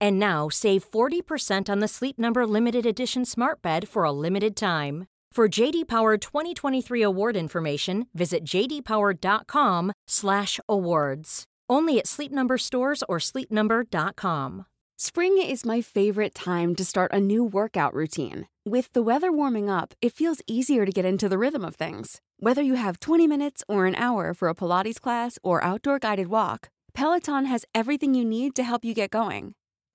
And now save 40% on the Sleep Number limited edition Smart Bed for a limited time. For JD Power 2023 award information, visit jdpower.com/awards. Only at Sleep Number stores or sleepnumber.com. Spring is my favorite time to start a new workout routine. With the weather warming up, it feels easier to get into the rhythm of things. Whether you have 20 minutes or an hour for a Pilates class or outdoor guided walk, Peloton has everything you need to help you get going.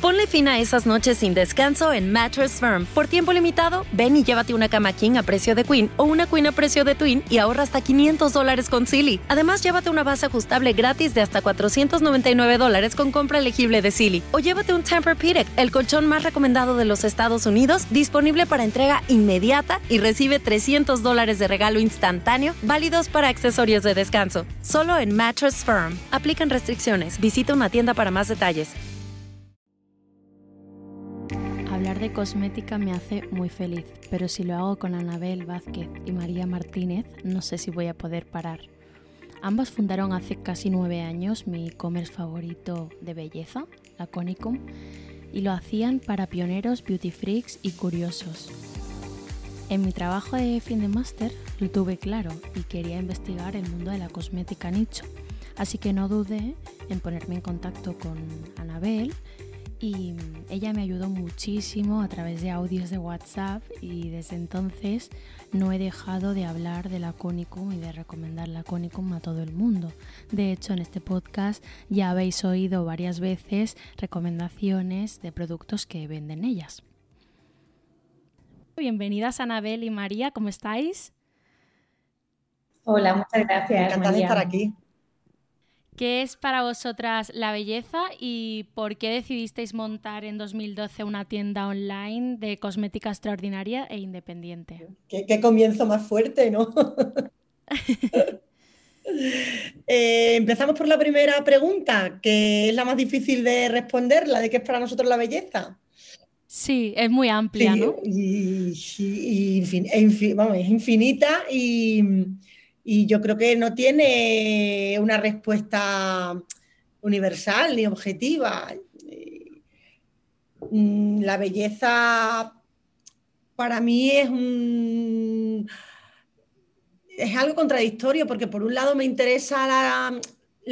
Ponle fin a esas noches sin descanso en Mattress Firm. Por tiempo limitado, ven y llévate una cama king a precio de queen o una queen a precio de twin y ahorra hasta 500 dólares con Silly. Además, llévate una base ajustable gratis de hasta 499 dólares con compra elegible de Silly. O llévate un Tempur-Pedic, el colchón más recomendado de los Estados Unidos, disponible para entrega inmediata y recibe 300 dólares de regalo instantáneo, válidos para accesorios de descanso. Solo en Mattress Firm. Aplican restricciones. Visita una tienda para más detalles. Hablar de cosmética me hace muy feliz, pero si lo hago con Anabel Vázquez y María Martínez, no sé si voy a poder parar. Ambas fundaron hace casi nueve años mi e-commerce favorito de belleza, la Conicum, y lo hacían para pioneros, beauty freaks y curiosos. En mi trabajo de fin de máster lo tuve claro y quería investigar el mundo de la cosmética nicho, así que no dudé en ponerme en contacto con Anabel y ella me ayudó muchísimo a través de audios de WhatsApp y desde entonces no he dejado de hablar de la Conicum y de recomendar la Conicum a todo el mundo. De hecho, en este podcast ya habéis oído varias veces recomendaciones de productos que venden ellas. Bienvenidas Anabel y María, ¿cómo estáis? Hola, muchas gracias. Encantada de estar aquí. ¿Qué es para vosotras la belleza y por qué decidisteis montar en 2012 una tienda online de cosmética extraordinaria e independiente? Qué, comienzo más fuerte, ¿no? Eh, empezamos por la primera pregunta, que es la más difícil de responder, la de qué es para nosotros la belleza. Sí, es muy amplia, ¿no? Y, e vamos, es infinita y, y yo creo que no tiene una respuesta universal ni objetiva. Mm, la belleza para mí es un es algo contradictorio porque por un lado me interesa la,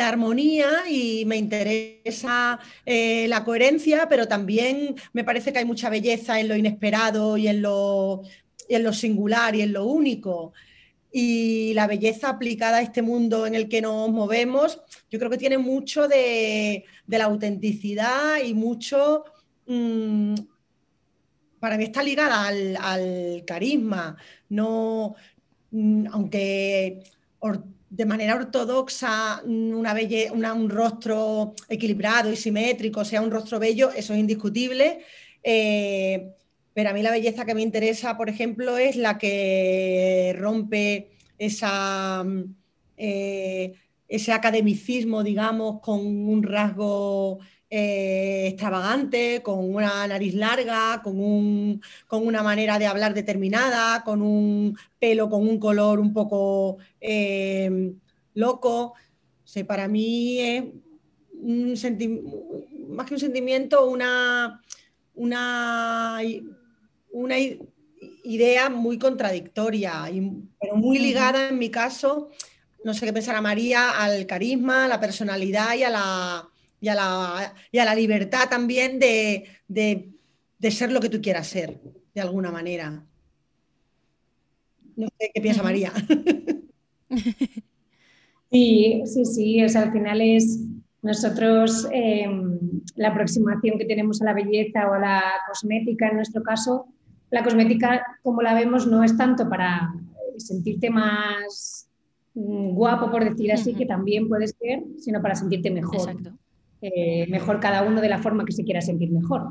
armonía y me interesa eh, la coherencia, pero también me parece que hay mucha belleza en lo inesperado y en lo, y en lo singular y en lo único y la belleza aplicada a este mundo en el que nos movemos, yo creo que tiene mucho de, la autenticidad y mucho, mm, para mí está ligada al, carisma, no, mm, aunque de manera ortodoxa mm, una un rostro equilibrado y simétrico sea un rostro bello, eso es indiscutible. Eh, pero a mí la belleza que me interesa, por ejemplo, es la que rompe esa, mm, eh, ese academicismo, digamos, con un rasgo eh, extravagante, con una nariz larga, con, una manera de hablar determinada, con un pelo con un color un poco eh, loco. para mí es más que un sentimiento, una, una una idea muy contradictoria, pero muy ligada en mi caso, no sé qué pensará María, al carisma, a la personalidad y a la, y a la, libertad también de, ser lo que tú quieras ser, de alguna manera. No sé qué piensa María. Sí, sí, sí. O sea, al final es nosotros em, la aproximación que tenemos a la belleza o a la cosmética, en nuestro caso, la cosmética, como la vemos, no es tanto para sentirte más mm, guapo, por decir así, que también puede ser, sino para sentirte mejor. Exacto. Eh, mejor cada uno de la forma que se quiera sentir mejor.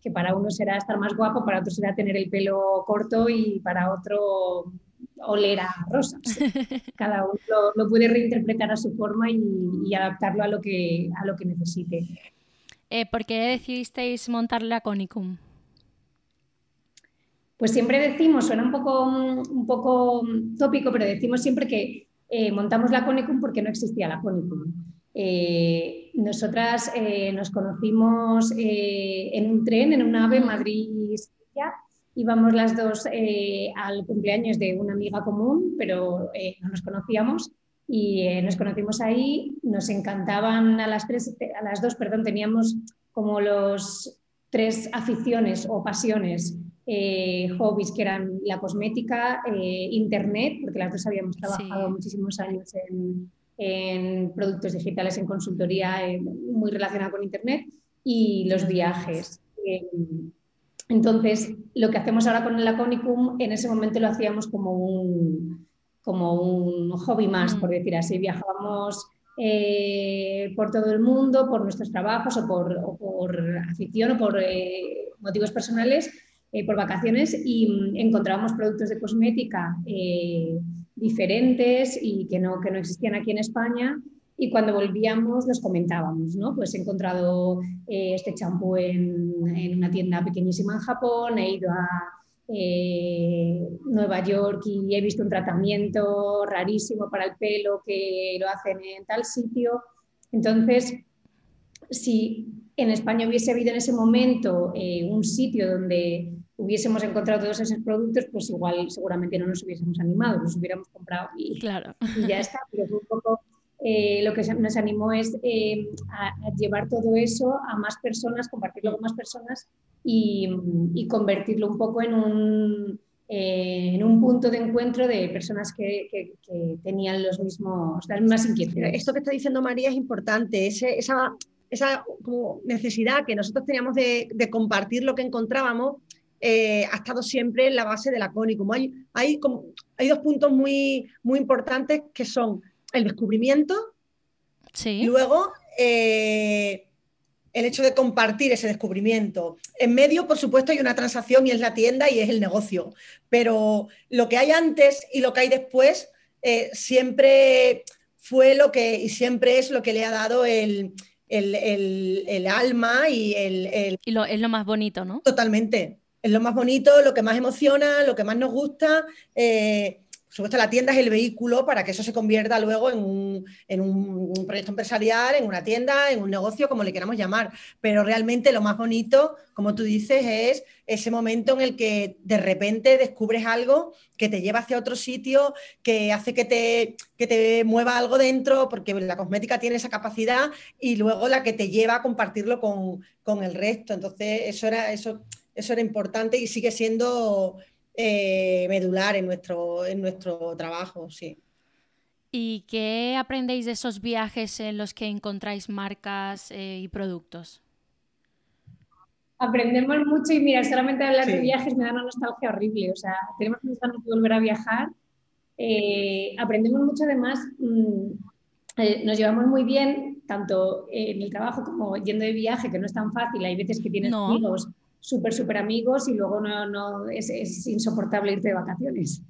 Que para uno será estar más guapo, para otro será tener el pelo corto y para otro oler a rosas. Cada uno lo, puede reinterpretar a su forma y, adaptarlo a lo que, a lo que necesite. Eh, ¿Por qué decidisteis montar la Conicum? Pues siempre decimos, suena un poco, un poco tópico, pero decimos siempre que eh, montamos la Conicum porque no existía la Conicum. Eh, nosotras eh, nos conocimos eh, en un tren, en un ave Madrid-Sevilla. Íbamos las dos al cumpleaños de una amiga común, pero no nos conocíamos y nos conocimos ahí. Nos encantaban a las, tres, a las dos, perdón, teníamos como los tres aficiones o pasiones, hobbies que eran la cosmética, internet, porque las dos habíamos trabajado muchísimos años en, en productos digitales, en consultoría muy relacionada con Internet y los viajes. Eh, entonces, lo que hacemos ahora con el Laconicum, en ese momento lo hacíamos como un, como un hobby más, por mm. decir así. Viajábamos eh, por todo el mundo, por nuestros trabajos o por, por afición o por eh, motivos personales, por vacaciones y encontrábamos productos de cosmética diferentes y que no, que no existían aquí en España. Y cuando volvíamos los comentábamos, ¿no? Pues he encontrado eh, este champú en, en, una tienda pequeñísima en Japón, he ido a eh, Nueva York y he visto un tratamiento rarísimo para el pelo que lo hacen en tal sitio. Entonces, si en España hubiese habido en ese momento eh, un sitio donde hubiésemos encontrado todos esos productos, pues igual seguramente no nos hubiésemos animado, los hubiéramos comprado y, claro. ya está. Pero un poco eh, lo que nos animó es eh, a, llevar todo eso a más personas, compartirlo con más personas y, convertirlo un poco en un, eh, en un punto de encuentro de personas que, tenían los mismos, las mismas inquietudes. Esto que está diciendo María es importante, esa, esa como necesidad que nosotros teníamos de, de compartir lo que encontrábamos eh, ha estado siempre en la base de la CONI. Como hay, hay, hay dos puntos muy, muy importantes que son el descubrimiento y luego eh, el hecho de compartir ese descubrimiento. En medio, por supuesto, hay una transacción y es la tienda y es el negocio, pero lo que hay antes y lo que hay después eh, siempre fue lo que, y siempre es lo que le ha dado el, alma y el... Y lo, es lo más bonito, ¿no? Totalmente es lo más bonito, lo que más emociona, lo que más nos gusta. Eh, por supuesto, la tienda es el vehículo para que eso se convierta luego en un, proyecto empresarial, en una tienda, en un negocio, como le queramos llamar. Pero realmente lo más bonito, como tú dices, es ese momento en el que de repente descubres algo que te lleva hacia otro sitio, que hace que te, que te mueva algo dentro, porque la cosmética tiene esa capacidad, y luego la que te lleva a compartirlo con, con el resto. Entonces, eso era eso eso era importante y sigue siendo eh, medular en nuestro, en nuestro trabajo, sí. ¿Y qué aprendéis de esos viajes en los que encontráis marcas eh, y productos? Aprendemos mucho y mira, solamente hablar de viajes me da una nostalgia horrible. O sea, tenemos que volver a viajar. Eh, aprendemos mucho además, mm, nos llevamos muy bien, tanto en el trabajo como yendo de viaje, que no es tan fácil. Hay veces que tienes amigos súper, súper amigos y luego no, no es, es, insoportable irte de vacaciones.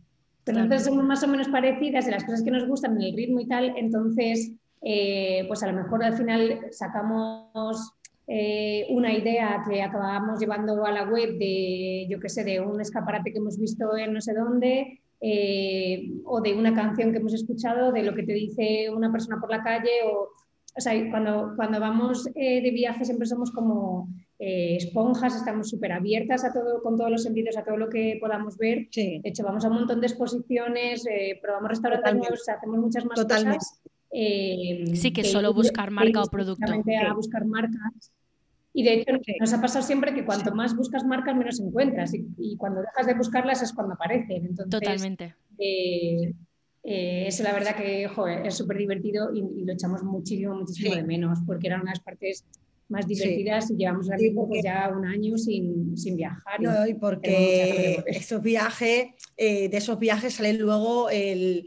Pero entonces somos más o menos parecidas de las cosas que nos gustan, en el ritmo y tal, entonces eh, pues a lo mejor al final sacamos eh, una idea que acabamos llevando a la web de, yo qué sé, de un escaparate que hemos visto en no sé dónde, eh, o de una canción que hemos escuchado, de lo que te dice una persona por la calle, o, o sea, cuando, cuando vamos de viaje siempre somos como eh, esponjas, estamos súper abiertas a todo, con todos los sentidos, a todo lo que podamos ver. De hecho, vamos a un montón de exposiciones, eh, probamos restaurantes nuevos, hacemos muchas más cosas Eh, sí, que, solo buscar marca o producto. A buscar marcas. Y de hecho nos ha pasado siempre que cuanto más buscas marcas, menos encuentras. Y, cuando dejas de buscarlas es cuando aparecen. Entonces, Totalmente. Eh, eh, eso la verdad que es súper divertido y, lo echamos muchísimo, muchísimo de menos, porque eran unas partes más divertidas y llevamos pues ya un año sin, viajar. No, y porque esos viajes, eh, de esos viajes sale luego el,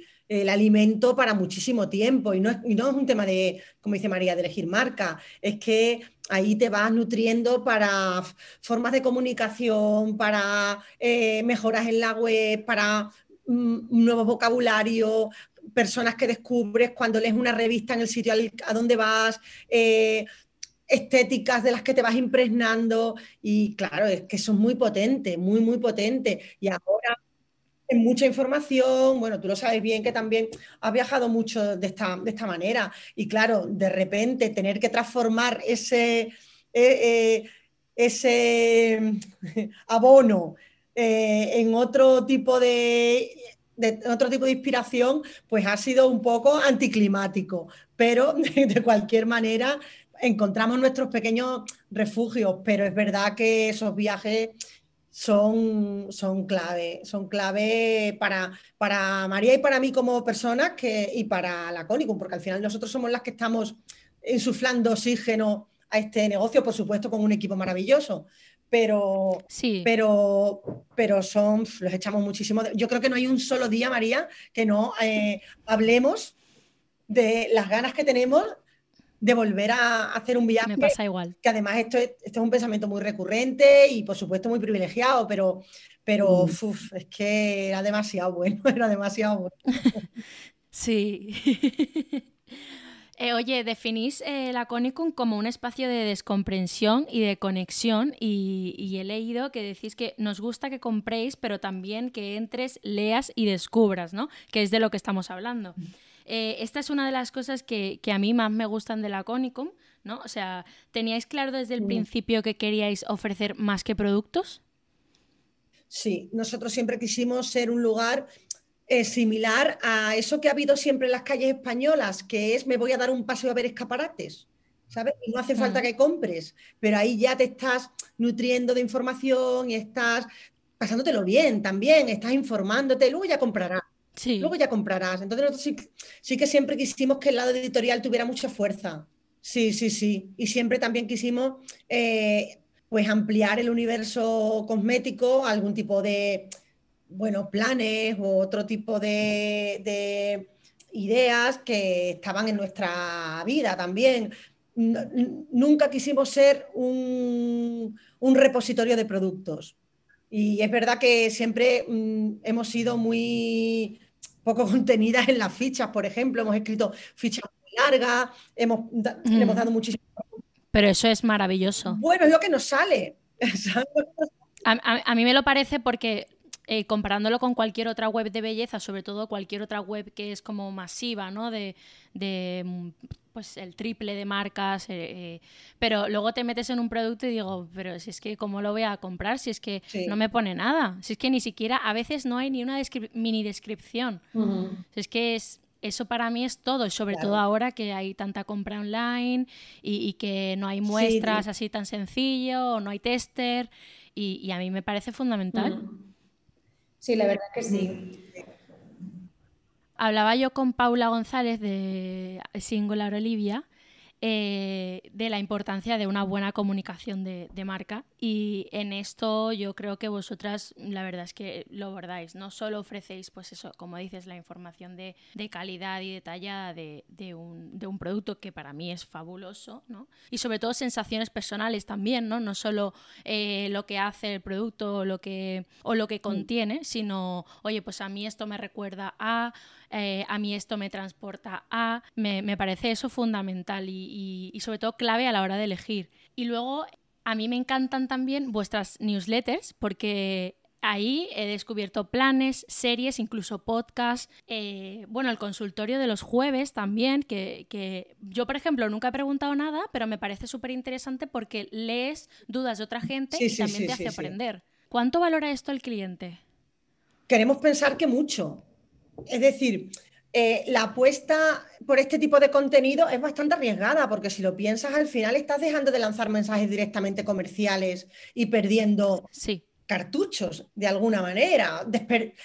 alimento para muchísimo tiempo. Y no, es, no es un tema de, como dice María, de elegir marca, es que ahí te vas nutriendo para formas de comunicación, para eh, mejoras en la web, para un nuevo vocabulario, personas que descubres cuando lees una revista en el sitio a donde vas, eh, estéticas de las que te vas impregnando y claro, es que son muy potentes, muy, muy potentes. Y ahora es mucha información, bueno, tú lo sabes bien que también has viajado mucho de esta, de esta manera y claro, de repente tener que transformar ese, eh, eh, ese abono en otro tipo de de otro tipo de inspiración, pues ha sido un poco anticlimático. Pero de cualquier manera, encontramos nuestros pequeños refugios, pero es verdad que esos viajes son, son clave, son clave para, para María y para mí como personas que, y para la Conicum, porque al final nosotros somos las que estamos insuflando oxígeno a este negocio, por supuesto, con un equipo maravilloso, pero, sí. pero, pero son, los echamos muchísimo. Yo creo que no hay un solo día, María, que no eh, hablemos de las ganas que tenemos de volver a hacer un viaje. Me pasa igual. Que además esto es, esto es un pensamiento muy recurrente y por supuesto muy privilegiado, pero, pero mm. es que era demasiado bueno, era demasiado bueno. sí. Eh, oye, definís eh, la Conicum como un espacio de descomprensión y de conexión y, he leído que decís que nos gusta que compréis, pero también que entres, leas y descubras, ¿no? Que es de lo que estamos hablando. Eh, esta es una de las cosas que, a mí más me gustan de la Conicum, ¿no? O sea, ¿teníais claro desde el principio que queríais ofrecer más que productos? Sí, nosotros siempre quisimos ser un lugar eh, similar a eso que ha habido siempre en las calles españolas, que es me voy a dar un paseo a ver escaparates. ¿Sabes? Y no hace falta mm. que compres, pero ahí ya te estás nutriendo de información y estás pasándotelo bien también, estás informándote, luego ya comprarás. Luego ya comprarás. Entonces nosotros sí, que siempre quisimos que el lado editorial tuviera mucha fuerza. Sí, sí, sí. Y siempre también quisimos eh, pues ampliar el universo cosmético algún tipo de, bueno, planes o otro tipo de, ideas que estaban en nuestra vida también. Nunca quisimos ser un, un repositorio de productos. Y es verdad que siempre mm, hemos sido muy poco contenidas en las fichas, por ejemplo, hemos escrito fichas muy largas, hemos, hemos dado muchísimo. Pero eso es maravilloso. Bueno, es lo que nos sale. a, mí me lo parece porque eh, comparándolo con cualquier otra web de belleza, sobre todo cualquier otra web que es como masiva, ¿no? De, de mm, pues el triple de marcas, eh, eh, pero luego te metes en un producto y digo, pero si es que cómo lo voy a comprar, si es que no me pone nada, si es que ni siquiera, a veces no hay ni una mini descripción, si es que es, eso para mí es todo, sobre todo ahora que hay tanta compra online y, que no hay muestras así tan sencillo, o no hay tester, y, a mí me parece fundamental. Sí, la verdad que sí. Hablaba yo con Paula González de Singular Olivia eh, de la importancia de una buena comunicación de, marca y en esto yo creo que vosotras la verdad es que lo abordáis, no solo ofrecéis pues eso, como dices, la información de, calidad y detallada de, un, producto que para mí es fabuloso, ¿no? y sobre todo sensaciones personales también, no, no solo eh, lo que hace el producto o lo que, o lo que mm. contiene, sino, oye, pues a mí esto me recuerda a eh, a mí esto me transporta a, me, parece eso fundamental y, sobre todo clave a la hora de elegir. Y luego a mí me encantan también vuestras newsletters porque Ahí he descubierto planes, series, incluso podcasts. Eh, bueno, el consultorio de los jueves también, que, yo, por ejemplo, nunca he preguntado nada, pero me parece súper interesante porque lees dudas de otra gente y también te hace aprender. ¿Cuánto valora esto el cliente? Queremos pensar que mucho. Es decir, eh, la apuesta por este tipo de contenido es bastante arriesgada, porque si lo piensas, al final estás dejando de lanzar mensajes directamente comerciales y perdiendo cartuchos de alguna manera,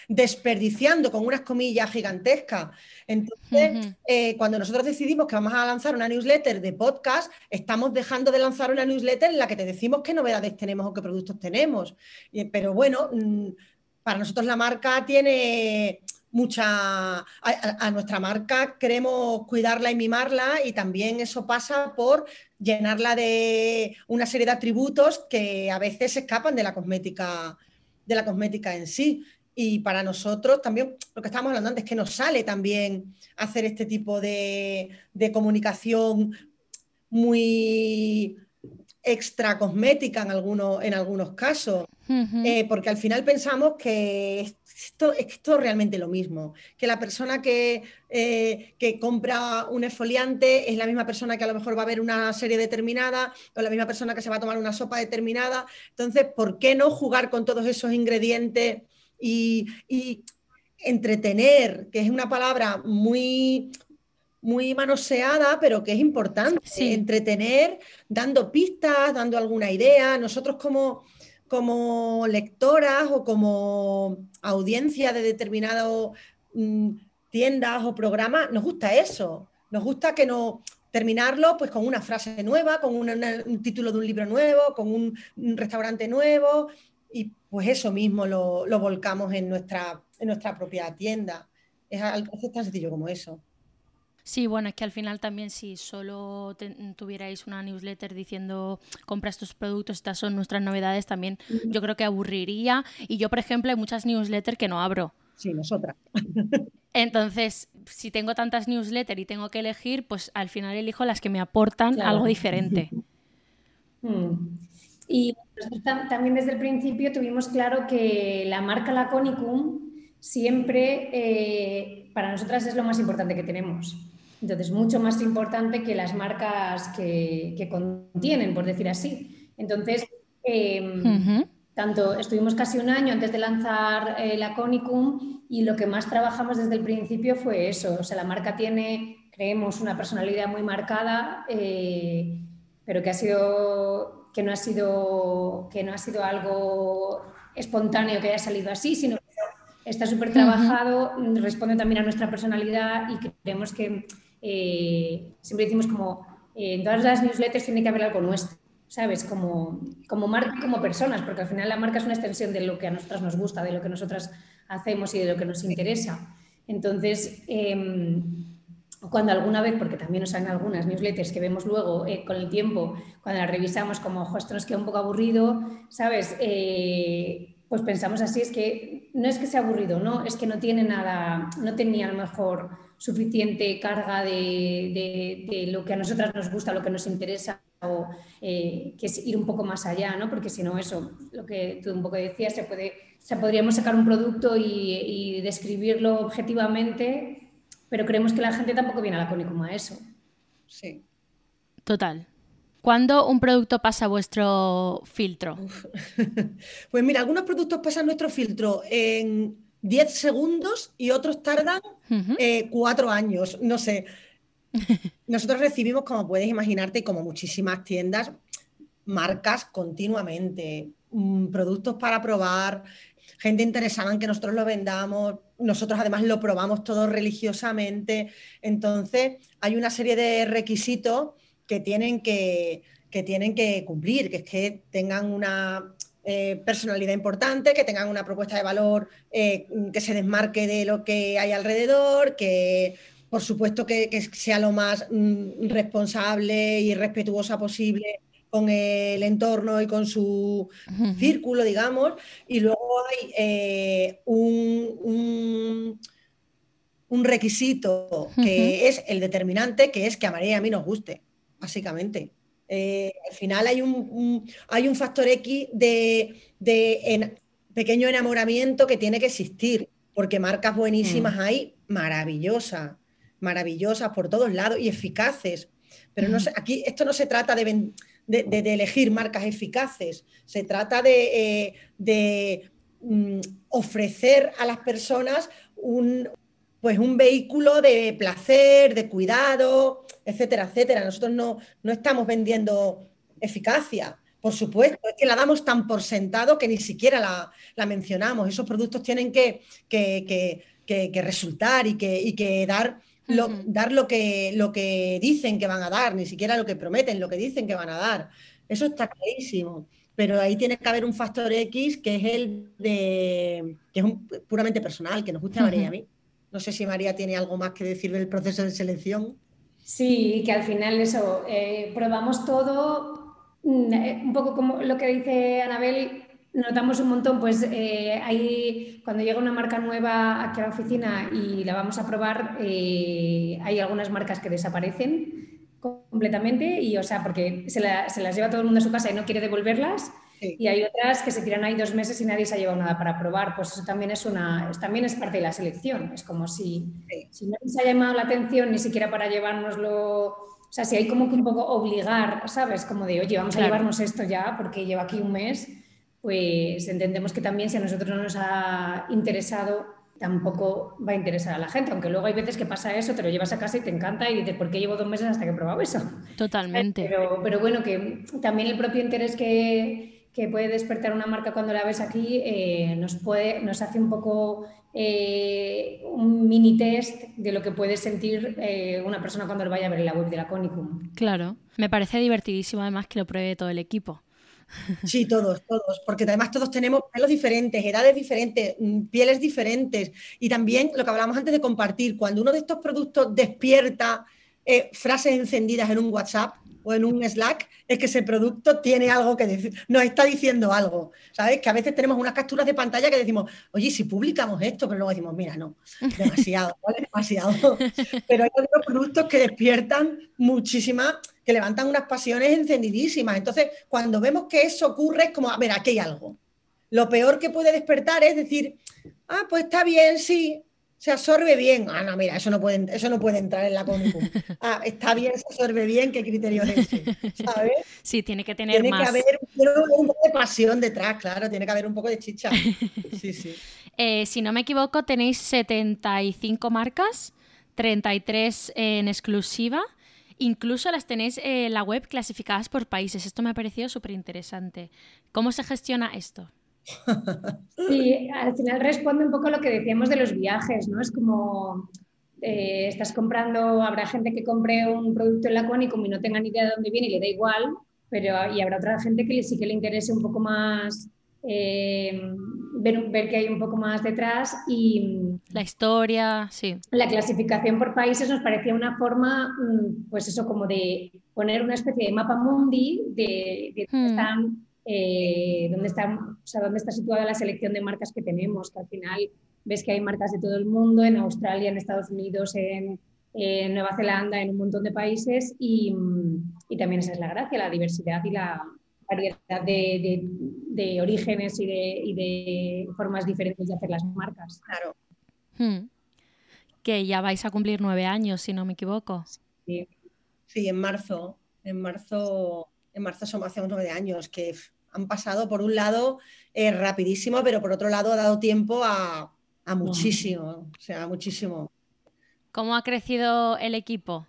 desperdiciando con unas comillas gigantescas. Entonces, eh, cuando nosotros decidimos que vamos a lanzar una newsletter de podcast, estamos dejando de lanzar una newsletter en la que te decimos qué novedades tenemos o qué productos tenemos. pero bueno, mm, para nosotros la marca tiene mucha, a, nuestra marca queremos cuidarla y mimarla y también eso pasa por llenarla de una serie de atributos que a veces escapan de la cosmética, de la cosmética en sí. Y para nosotros también, lo que estábamos hablando antes, es que nos sale también hacer este tipo de, comunicación muy extra cosmética en, algunos, en algunos casos, eh, porque al final pensamos que esto, esto es realmente lo mismo, que la persona que, eh, que, compra un esfoliante es la misma persona que a lo mejor va a ver una serie determinada o la misma persona que se va a tomar una sopa determinada. Entonces, ¿por qué no jugar con todos esos ingredientes y, entretener, que es una palabra muy, muy manoseada, pero que es importante. Entretener, dando pistas, dando alguna idea. Nosotros como, como lectoras o como audiencia de determinadas mm, tiendas o programas, nos gusta eso. Nos gusta que no terminarlo pues con una frase nueva, con un título de un libro nuevo, con un, restaurante nuevo y pues eso mismo lo, volcamos en nuestra, en nuestra propia tienda. Es, es tan sencillo como eso. Sí, bueno, es que al final también si solo tuvierais una newsletter diciendo compra estos productos, estas son nuestras novedades, también yo creo que aburriría. Y yo, por ejemplo, hay muchas newsletters que no abro. Sí, nosotras. Entonces, si tengo tantas newsletters y tengo que elegir, pues al final elijo las que me aportan algo diferente. Hmm. Y nosotros también desde el principio tuvimos claro que la marca Laconicum siempre eh, para nosotras es lo más importante que tenemos. Entonces, mucho más importante que las marcas que, contienen, por decir así. Entonces, em, tanto estuvimos casi un año antes de lanzar eh, la Conicum y lo que más trabajamos desde el principio fue eso. O sea, la marca tiene, creemos, una personalidad muy marcada, eh, pero que ha sido que no ha sido que no ha sido algo espontáneo que haya salido así, sino que está súper trabajado, responde también a nuestra personalidad y creemos que eh, siempre decimos como eh, en todas las newsletters tiene que haber algo nuestro, ¿sabes? Como, como marca y como personas, porque al final la marca es una extensión de lo que a nosotras nos gusta, de lo que nosotras hacemos y de lo que nos interesa. Entonces, em, cuando alguna vez, porque también nos salen algunas newsletters que vemos luego eh, con el tiempo, cuando las revisamos como, ojo, esto nos queda un poco aburrido, ¿sabes? pues pensamos así, es que no es que sea aburrido, no, es que no tiene nada, no tenía a lo mejor suficiente carga de, lo que a nosotras nos gusta, lo que nos interesa, o eh, que es ir un poco más allá, ¿no? Porque si no, eso, lo que tú un poco decías, se puede, se podríamos sacar un producto y, describirlo objetivamente, pero creemos que la gente tampoco viene a la Conicum a eso. Sí. Total. ¿Cuándo un producto pasa a vuestro filtro? Pues mira, algunos productos pasan nuestro filtro en 10 segundos y otros tardan eh, cuatro años, no sé. Nosotros recibimos, como puedes imaginarte, como muchísimas tiendas, marcas continuamente, mm, productos para probar, gente interesada en que nosotros lo vendamos, nosotros además lo probamos todo religiosamente. Entonces, hay una serie de requisitos que tienen que, que tienen que cumplir, que es que tengan una eh, personalidad importante, que tengan una propuesta de valor eh, que se desmarque de lo que hay alrededor, que por supuesto que, sea lo más mm, responsable y respetuosa posible con el entorno y con su círculo, digamos. Y luego hay eh, un, un, requisito que es el determinante, que es que a María y a mí nos guste, básicamente. Eh, al final hay un, hay un factor X de, pequeño enamoramiento que tiene que existir, porque marcas buenísimas mm. hay, maravillosas, maravillosas por todos lados y eficaces. Pero no aquí esto no se trata de, elegir marcas eficaces, se trata de, eh, mm, ofrecer a las personas un, pues un vehículo de placer, de cuidado, etcétera, etcétera. Nosotros no, no estamos vendiendo eficacia, por supuesto, es que la damos tan por sentado que ni siquiera la, mencionamos. Esos productos tienen que, que, resultar y que, que dar, lo, dar lo, que, lo que dicen que van a dar, ni siquiera lo que prometen, lo que dicen que van a dar. Eso está clarísimo. Pero ahí tiene que haber un factor X que es el de que es puramente personal, que nos gusta a María y a mí. No sé si María tiene algo más que decir del proceso de selección. Sí, que al final eso, eh, probamos todo Mm, eh, un poco como lo que dice Anabel, notamos un montón, pues eh, ahí cuando llega una marca nueva aquí a la oficina y la vamos a probar, eh, hay algunas marcas que desaparecen completamente y, o sea, porque se, las lleva todo el mundo a su casa y no quiere devolverlas. Y hay otras que se tiran ahí dos meses y nadie se ha llevado nada para probar. Pues eso también es, una, también es parte de la selección. Es como si, si no les ha llamado la atención ni siquiera para llevárnoslo o sea, si hay como que un poco obligar, ¿sabes? Como de, oye, vamos a llevarnos esto ya porque lleva aquí un mes, pues entendemos que también si a nosotros no nos ha interesado, tampoco va a interesar a la gente, aunque luego hay veces que pasa eso, te lo llevas a casa y te encanta y dices, ¿por qué llevo dos meses hasta que he probado eso? Totalmente. Pero, pero bueno, que también el propio interés que, que puede despertar una marca cuando la ves aquí eh, nos, puede, nos hace un poco eh, un mini test de lo que puede sentir eh, una persona cuando lo vaya a ver en la web de la Conicum. Claro, me parece divertidísimo además que lo pruebe todo el equipo. Sí, todos, todos, porque además todos tenemos pelos diferentes, edades diferentes, mm, pieles diferentes y también lo que hablábamos antes de compartir, cuando uno de estos productos despierta eh, frases encendidas en un WhatsApp, o en un Slack, es que ese producto tiene algo que decir, nos está diciendo algo, ¿sabes? Que a veces tenemos unas capturas de pantalla que decimos, oye, si publicamos esto, pero luego decimos, mira, no, demasiado, ¿vale? Demasiado. Pero hay otros productos que despiertan muchísimas, que levantan unas pasiones encendidísimas. Entonces, cuando vemos que eso ocurre, es como, a ver, aquí hay algo. Lo peor que puede despertar es decir, ah, pues está bien, sí, se absorbe bien. Ah, no, mira, eso no puede, eso no puede entrar en la Conicum. Ah, está bien, se absorbe bien, ¿qué criterio es ese? ¿Sabes? Sí, tiene que tener tiene Que haber un poco de pasión detrás, claro, tiene que haber un poco de chicha. Sí, sí. Eh, si no me equivoco, tenéis 75 marcas, 33 en exclusiva. Incluso las tenéis en la web clasificadas por países. Esto me ha parecido súper interesante. ¿Cómo se gestiona esto? Sí, al final responde un poco a lo que decíamos de los viajes, ¿no? Es como eh, estás comprando, habrá gente que compre un producto en la Quanicum y no tenga ni idea de dónde viene y le da igual, pero y habrá otra gente que sí que le interese un poco más eh, ver, ver, que hay un poco más detrás y la historia, sí. La clasificación por países nos parecía una forma, mm, pues eso, como de poner una especie de mapa mundi de, de hmm. están eh, dónde, está, o sea, dónde está situada la selección de marcas que tenemos, que al final ves que hay marcas de todo el mundo, en Australia, en Estados Unidos, en, Nueva Zelanda, en un montón de países y, y, también esa es la gracia, la diversidad y la variedad de, de, orígenes y, y de, formas diferentes de hacer las marcas. Claro. Hmm. Que ya vais a cumplir nueve años, si no me equivoco. Sí, sí en marzo. En marzo, en marzo somos hace nueve años, que han pasado por un lado eh, rapidísimo, pero por otro lado ha dado tiempo a, muchísimo, o sea, muchísimo. ¿Cómo ha crecido el equipo?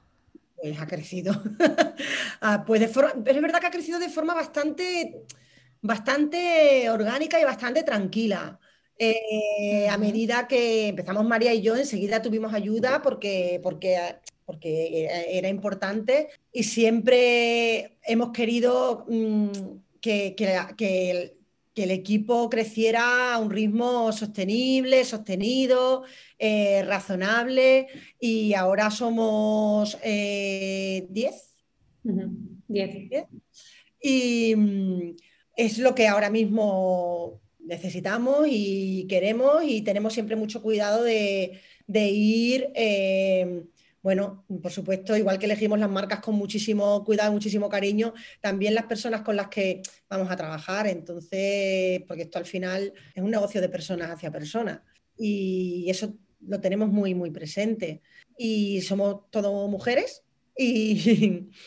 Pues ha crecido. Ah, pues es verdad que ha crecido de forma bastante, bastante orgánica y bastante tranquila. Eh, a medida que empezamos María y yo, enseguida tuvimos ayuda porque, porque, porque era importante y siempre hemos querido mm, que, el, equipo creciera a un ritmo sostenible, sostenido, eh, razonable y ahora somos 10. Eh, 10. Y mm, es lo que ahora mismo necesitamos y queremos y tenemos siempre mucho cuidado de, ir eh, bueno, por supuesto, igual que elegimos las marcas con muchísimo cuidado, muchísimo cariño, también las personas con las que vamos a trabajar. Entonces, porque esto al final es un negocio de personas hacia personas y eso lo tenemos muy, muy presente. Y somos todos mujeres y...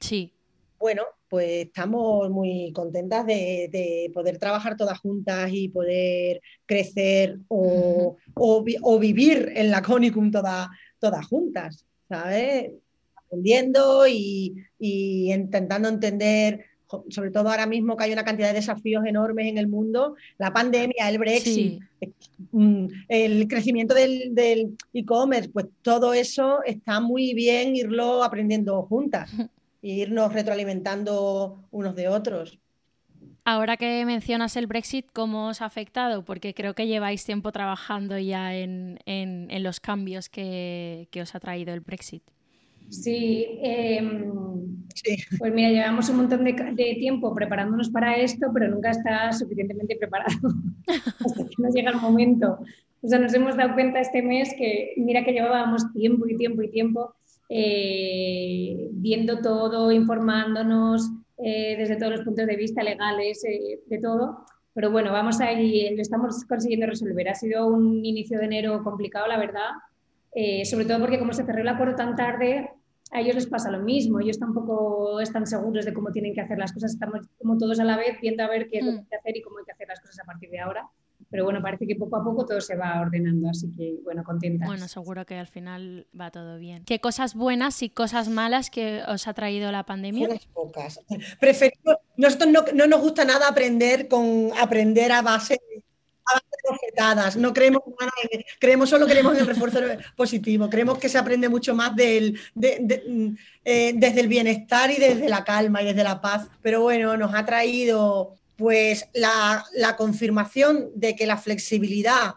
Sí. bueno, pues estamos muy contentas de, poder trabajar todas juntas y poder crecer o, vivir en la Conicum todas juntas, ¿sabes? Aprendiendo y, intentando entender sobre todo ahora mismo que hay una cantidad de desafíos enormes en el mundo, la pandemia, el Brexit, mm, el crecimiento del e-commerce, pues todo eso está muy bien irlo aprendiendo juntas irnos retroalimentando unos de otros. Ahora que mencionas el Brexit, ¿cómo os ha afectado? Porque creo que lleváis tiempo trabajando ya en, los cambios que, os ha traído el Brexit. Em, sí, pues mira, llevamos un montón de, tiempo preparándonos para esto, pero nunca está suficientemente preparado hasta que nos llega el momento. O sea, nos hemos dado cuenta este mes que, mira que llevábamos tiempo y tiempo y tiempo eh, viendo todo, informándonos eh, desde todos los puntos de vista legales, eh, de todo. Pero bueno, vamos ahí, lo estamos consiguiendo resolver. Ha sido un inicio de enero complicado, la verdad, sobre todo porque como se cerró el acuerdo tan tarde, a ellos les pasa lo mismo. Ellos tampoco están seguros de cómo tienen que hacer las cosas. Estamos como todos a la vez viendo a ver qué es lo que hay que hacer y cómo hay que hacer las cosas a partir de ahora. Pero bueno, parece que poco a poco todo se va ordenando, así que bueno, contentas. Bueno, seguro que al final va todo bien. ¿Qué cosas buenas y cosas malas que os ha traído la pandemia? Unas pocas. Preferimos, nosotros no, no, nos gusta nada aprender con aprender a base a base de no creemos, creemos solo creemos en el refuerzo positivo, creemos que se aprende mucho más del, eh, desde el bienestar y desde la calma y desde la paz, pero bueno, nos ha traído pues la, confirmación de que la flexibilidad,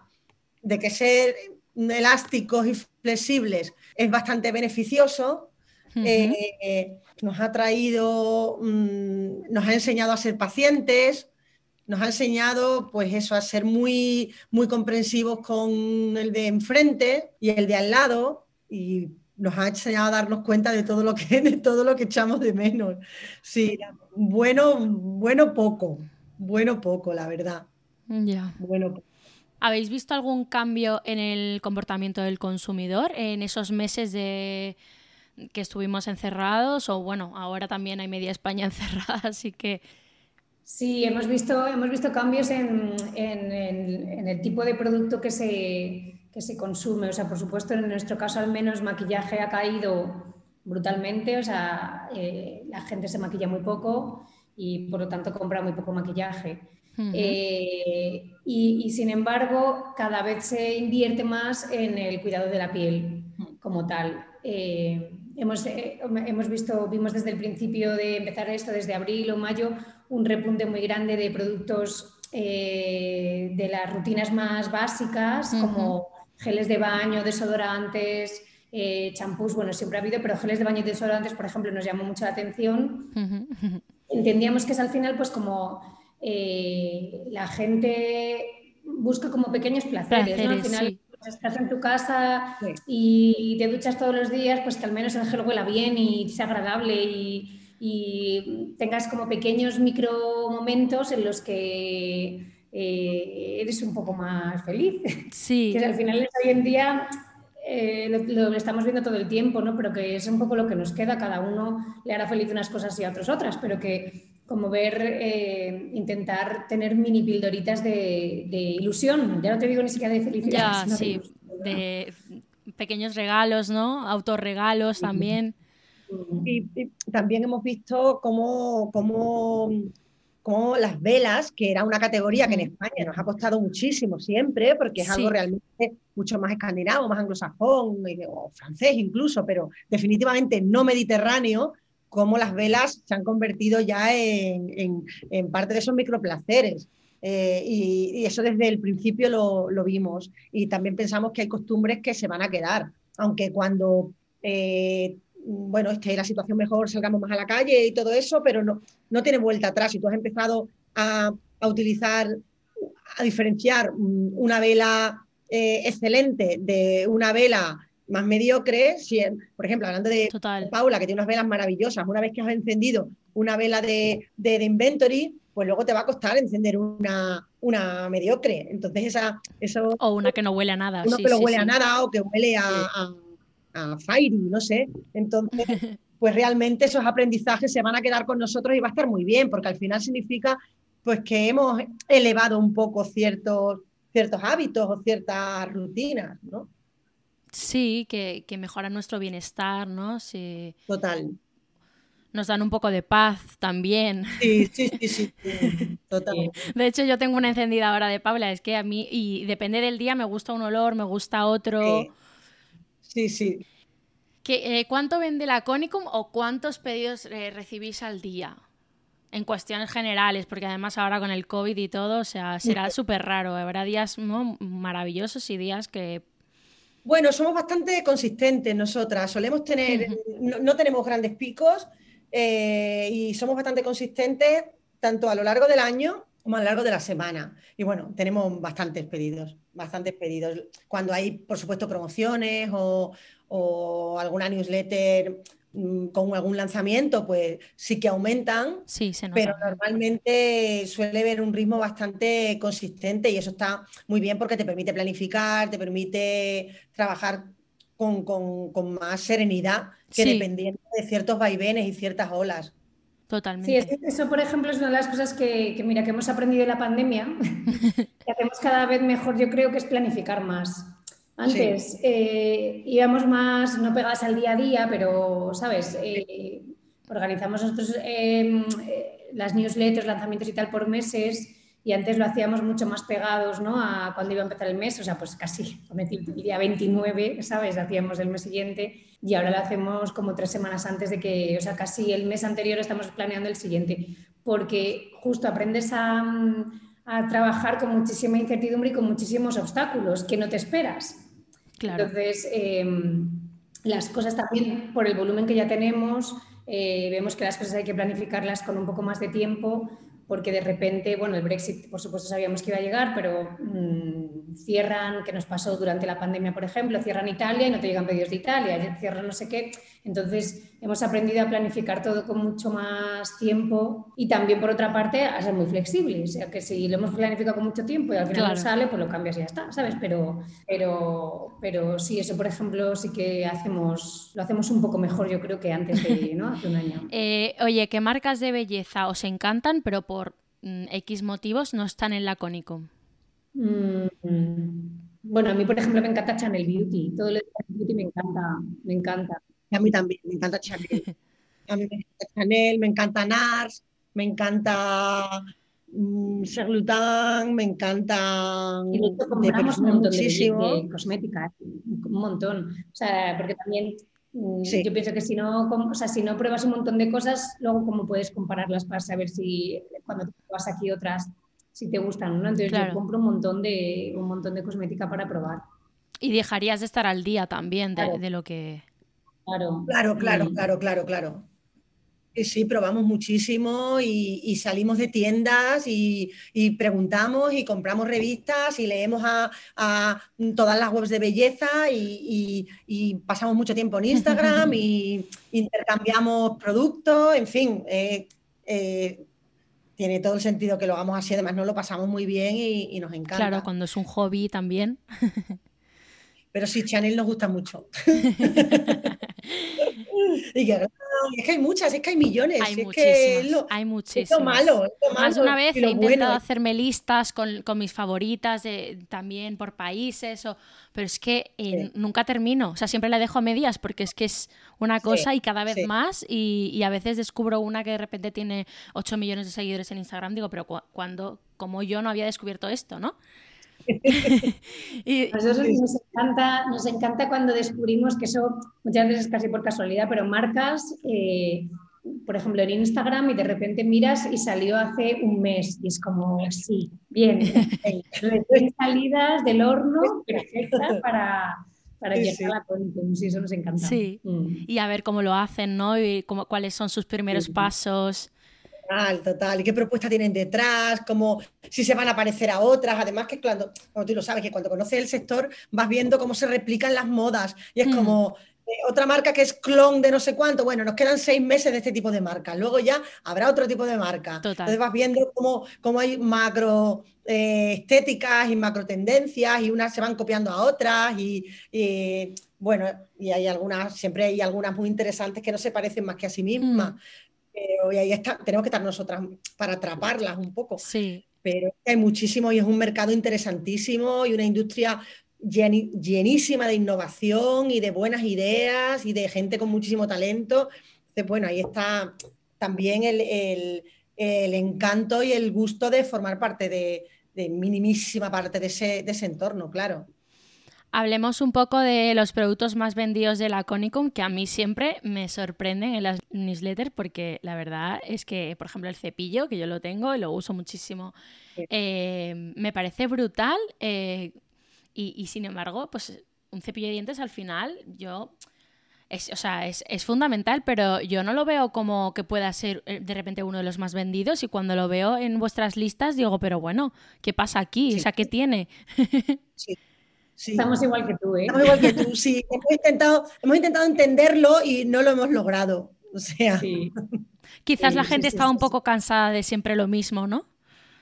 de que ser elásticos y flexibles es bastante beneficioso, eh, nos ha traído, mm, nos ha enseñado a ser pacientes, nos ha enseñado, pues eso, a ser muy, muy comprensivos con el de enfrente y el de al lado y nos ha enseñado a darnos cuenta de todo lo que, de todo lo que echamos de menos. Sí, bueno, bueno poco, bueno poco, la verdad. Ya. Bueno ¿Habéis visto algún cambio en el comportamiento del consumidor en esos meses de que estuvimos encerrados? O bueno, ahora también hay media España encerrada, así que Sí, hemos visto, hemos visto cambios en, el tipo de producto que se, se consume. O sea, por supuesto, en nuestro caso al menos maquillaje ha caído brutalmente. O sea, eh, la gente se maquilla muy poco y por lo tanto compra muy poco maquillaje. Eh, y, sin embargo, cada vez se invierte más en el cuidado de la piel como tal. Eh, hemos, hemos visto, vimos desde el principio de empezar esto, desde abril o mayo, un repunte muy grande de productos de las rutinas más básicas, como geles de baño, desodorantes, eh, champús, bueno, siempre ha habido, pero geles de baño y desodorantes, por ejemplo, nos llamó mucho la atención. Entendíamos que es al final, pues como eh, la gente busca como pequeños placeres, ¿no? Al final, pues, estás en tu casa y te duchas todos los días, pues que al menos el gel huela bien y sea agradable y y tengas como pequeños micro momentos en los que eh, eres un poco más feliz. Sí. que al final hoy en día eh, lo, estamos viendo todo el tiempo, ¿no? Pero que es un poco lo que nos queda, cada uno le hará feliz unas cosas y a otros otras, pero que como ver, eh, intentar tener mini pildoritas de, ilusión, ya no te digo ni siquiera de felicidad. Ya, sí, de pequeños regalos, ¿no? Autorregalos también. Y, también hemos visto cómo, las velas, que era una categoría que en España nos ha costado muchísimo siempre, porque es algo realmente mucho más escandinavo, más anglosajón, o francés incluso, pero definitivamente no mediterráneo, cómo las velas se han convertido ya en, parte de esos microplaceres. Eh, y, eso desde el principio lo, vimos. Y también pensamos que hay costumbres que se van a quedar, aunque cuando eh, bueno, esté la situación mejor, salgamos más a la calle y todo eso, pero no, no tiene vuelta atrás. Si tú has empezado a, utilizar, a diferenciar una vela eh, excelente de una vela más mediocre, si, por ejemplo, hablando de Paula, que tiene unas velas maravillosas, una vez que has encendido una vela de, de, Inventory, pues luego te va a costar encender una, una mediocre. Entonces, esa, eso. O una que no huele a nada. Uno que no huele a nada o que huele a, a Fairy, no sé. Entonces, pues realmente esos aprendizajes se van a quedar con nosotros y va a estar muy bien, porque al final significa pues que hemos elevado un poco ciertos, ciertos hábitos o ciertas rutinas, ¿no? Sí, que, que mejoran nuestro bienestar, ¿no? Sí. Total. Nos dan un poco de paz también. Sí, sí, sí, sí, total. De hecho, yo tengo una encendidora de Paula, es que a mí, y depende del día, me gusta un olor, me gusta otro. Sí, sí. Eh, ¿Cuánto vende la Conicum o cuántos pedidos eh, recibís al día? En cuestiones generales, porque además ahora con el COVID y todo, o sea, será súper raro. Habrá días maravillosos y días que bueno, somos bastante consistentes nosotras. Solemos tener, no, tenemos grandes picos eh, y somos bastante consistentes tanto a lo largo del año como a lo largo de la semana. Y bueno, tenemos bastantes pedidos, bastantes pedidos. Cuando hay, por supuesto, promociones o, o alguna newsletter Mm, con algún lanzamiento, pues sí que aumentan, sí, pero normalmente suele haber un ritmo bastante consistente y eso está muy bien porque te permite planificar, te permite trabajar con, más serenidad que dependiendo de ciertos vaivenes y ciertas olas. Totalmente. Sí, eso por ejemplo es una de las cosas que, mira, que hemos aprendido de la pandemia, que hacemos cada vez mejor, yo creo que es planificar más. Antes eh, íbamos más, no pegadas al día a día, pero, ¿sabes? Eh, organizamos nosotros em, eh, las newsletters, lanzamientos y tal por meses y antes lo hacíamos mucho más pegados ¿no? a cuando iba a empezar el mes, o sea, pues casi el día 29, ¿sabes? Hacíamos el mes siguiente y ahora lo hacemos como tres semanas antes de que, o sea, casi el mes anterior estamos planeando el siguiente, porque justo aprendes a, a trabajar con muchísima incertidumbre y con muchísimos obstáculos que no te esperas. Entonces, em, las cosas también, por el volumen que ya tenemos, eh, vemos que las cosas hay que planificarlas con un poco más de tiempo porque de repente, bueno, el Brexit por supuesto sabíamos que iba a llegar, pero mm, cierran, que nos pasó durante la pandemia, por ejemplo, cierran Italia y no te llegan pedidos de Italia, cierran no sé qué. Entonces, hemos aprendido a planificar todo con mucho más tiempo y también, por otra parte, a ser muy flexibles. O sea, que si lo hemos planificado con mucho tiempo y al final no sale, pues lo cambias y ya está, ¿sabes? Pero, pero, pero sí, eso, por ejemplo, sí que hacemos, lo hacemos un poco mejor, yo creo, que antes de, ¿no? Hace un año. Eh, oye, ¿qué marcas de belleza os encantan, pero por mm, X motivos no están en la Conicom? Mm, bueno, a mí, por ejemplo, me encanta Chanel Beauty. Todo lo de Chanel Beauty me encanta, me encanta. A mí también, me encanta Chanel. A mí me encanta Chanel, me encanta NARS, me encanta mmm, me encanta... Y compramos un montón de, cosmética, un montón. O sea, porque también Mm, yo pienso que si no, o sea, si no pruebas un montón de cosas, luego cómo puedes compararlas para saber si cuando te pruebas aquí otras, si te gustan, ¿no? Entonces yo compro un montón de un montón de cosmética para probar. Y dejarías de estar al día también de, de lo que. Claro, claro, claro, claro, claro, claro. Sí, probamos muchísimo y, salimos de tiendas y, preguntamos y compramos revistas y leemos a, todas las webs de belleza y, pasamos mucho tiempo en Instagram y intercambiamos productos, en fin, eh, eh, tiene todo el sentido que lo hagamos así, además nos lo pasamos muy bien y, nos encanta. Claro, cuando es un hobby también. Pero sí, Chanel nos gusta mucho. y es que hay muchas, es que hay millones. Hay muchísimas, hay muchísimas. Es lo malo, Más una vez he intentado hacerme listas con, mis favoritas también por países, o, pero es que eh, nunca termino. O sea, siempre la dejo a medias porque es que es una cosa y cada vez más. Y, a veces descubro una que de repente tiene 8 millones de seguidores en Instagram. Digo, pero cuando, como yo no había descubierto esto, ¿no? y, Nosotros nos encanta, nos encanta cuando descubrimos que eso muchas veces casi por casualidad, pero marcas, eh, por ejemplo, en Instagram y de repente miras y salió hace un mes y es como, sí, bien, recién salidas del horno, perfecta para, para llegar a la sí, eso nos encanta. Sí, mm. y a ver cómo lo hacen, ¿no? Y cómo, cuáles son sus primeros pasos. Total, total. ¿Y qué propuesta tienen detrás? Como si se van a parecer a otras. Además que cuando, como tú lo sabes, que cuando conoces el sector vas viendo cómo se replican las modas. Y es como eh, otra marca que es clon de no sé cuánto. Bueno, nos quedan seis meses de este tipo de marca. Luego ya habrá otro tipo de marca. Entonces vas viendo cómo, cómo hay macro eh, estéticas y macro tendencias y unas se van copiando a otras y, bueno, y hay algunas, siempre hay algunas muy interesantes que no se parecen más que a sí mismas. Mm. Pero y ahí está, tenemos que estar nosotras para atraparlas un poco. Sí. Pero hay muchísimo y es un mercado interesantísimo y una industria llenísima de innovación y de buenas ideas y de gente con muchísimo talento. Entonces, bueno, ahí está también el, encanto y el gusto de formar parte de, minimísima parte de ese, de ese entorno, claro. Hablemos un poco de los productos más vendidos de la Conicum, que a mí siempre me sorprenden en las newsletters, porque la verdad es que, por ejemplo, el cepillo, que yo lo tengo y lo uso muchísimo, eh, me parece brutal. Eh, y, sin embargo, pues un cepillo de dientes al final, yo. Es, o sea, es, fundamental, pero yo no lo veo como que pueda ser eh, de repente uno de los más vendidos y cuando lo veo en vuestras listas digo, pero bueno, ¿qué pasa aquí? O sea, ¿qué tiene? Sí. Estamos igual que tú, ¿eh? Estamos igual que tú, sí. Hemos intentado, hemos intentado entenderlo y no lo hemos logrado. O sea. Quizás la gente estaba un poco cansada de siempre lo mismo, ¿no?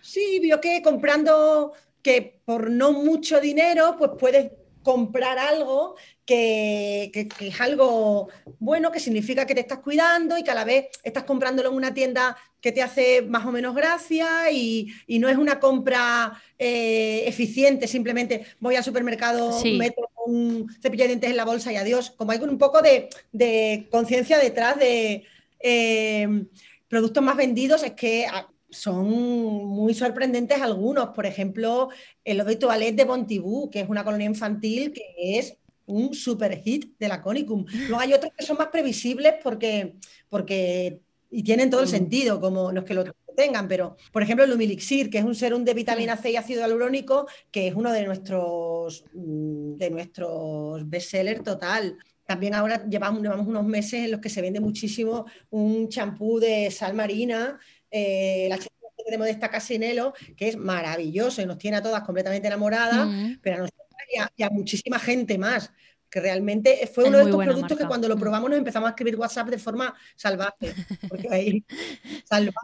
Sí, vio que comprando que por no mucho dinero, pues puedes comprar algo que, es algo bueno, que significa que te estás cuidando y que a la vez estás comprándolo en una tienda que te hace más o menos gracia y, no es una compra eh, eficiente, simplemente voy al supermercado, meto un cepillo de dientes en la bolsa y adiós, como hay un poco de, conciencia detrás de eh, productos más vendidos, es que son muy sorprendentes algunos. Por ejemplo, el Eau de Toilette de Bontibú, que es una colonia infantil que es un super hit de la Conicum. Luego hay otros que son más previsibles porque, porque y tienen todo el sentido, como los que lo tengan, pero por ejemplo el Lumilixir, que es un serum de vitamina C y ácido hialurónico, que es uno de nuestros, mm, de nuestros bestsellers total. También ahora llevamos, llevamos unos meses en los que se vende muchísimo un champú de sal marina eh, la chica que tenemos de esta Casinelo, que es maravilloso y nos tiene a todas completamente enamoradas, mm. pero a nosotros y a, muchísima gente más que realmente fue uno de estos productos que cuando lo mm. probamos nos empezamos a escribir WhatsApp de forma salvaje.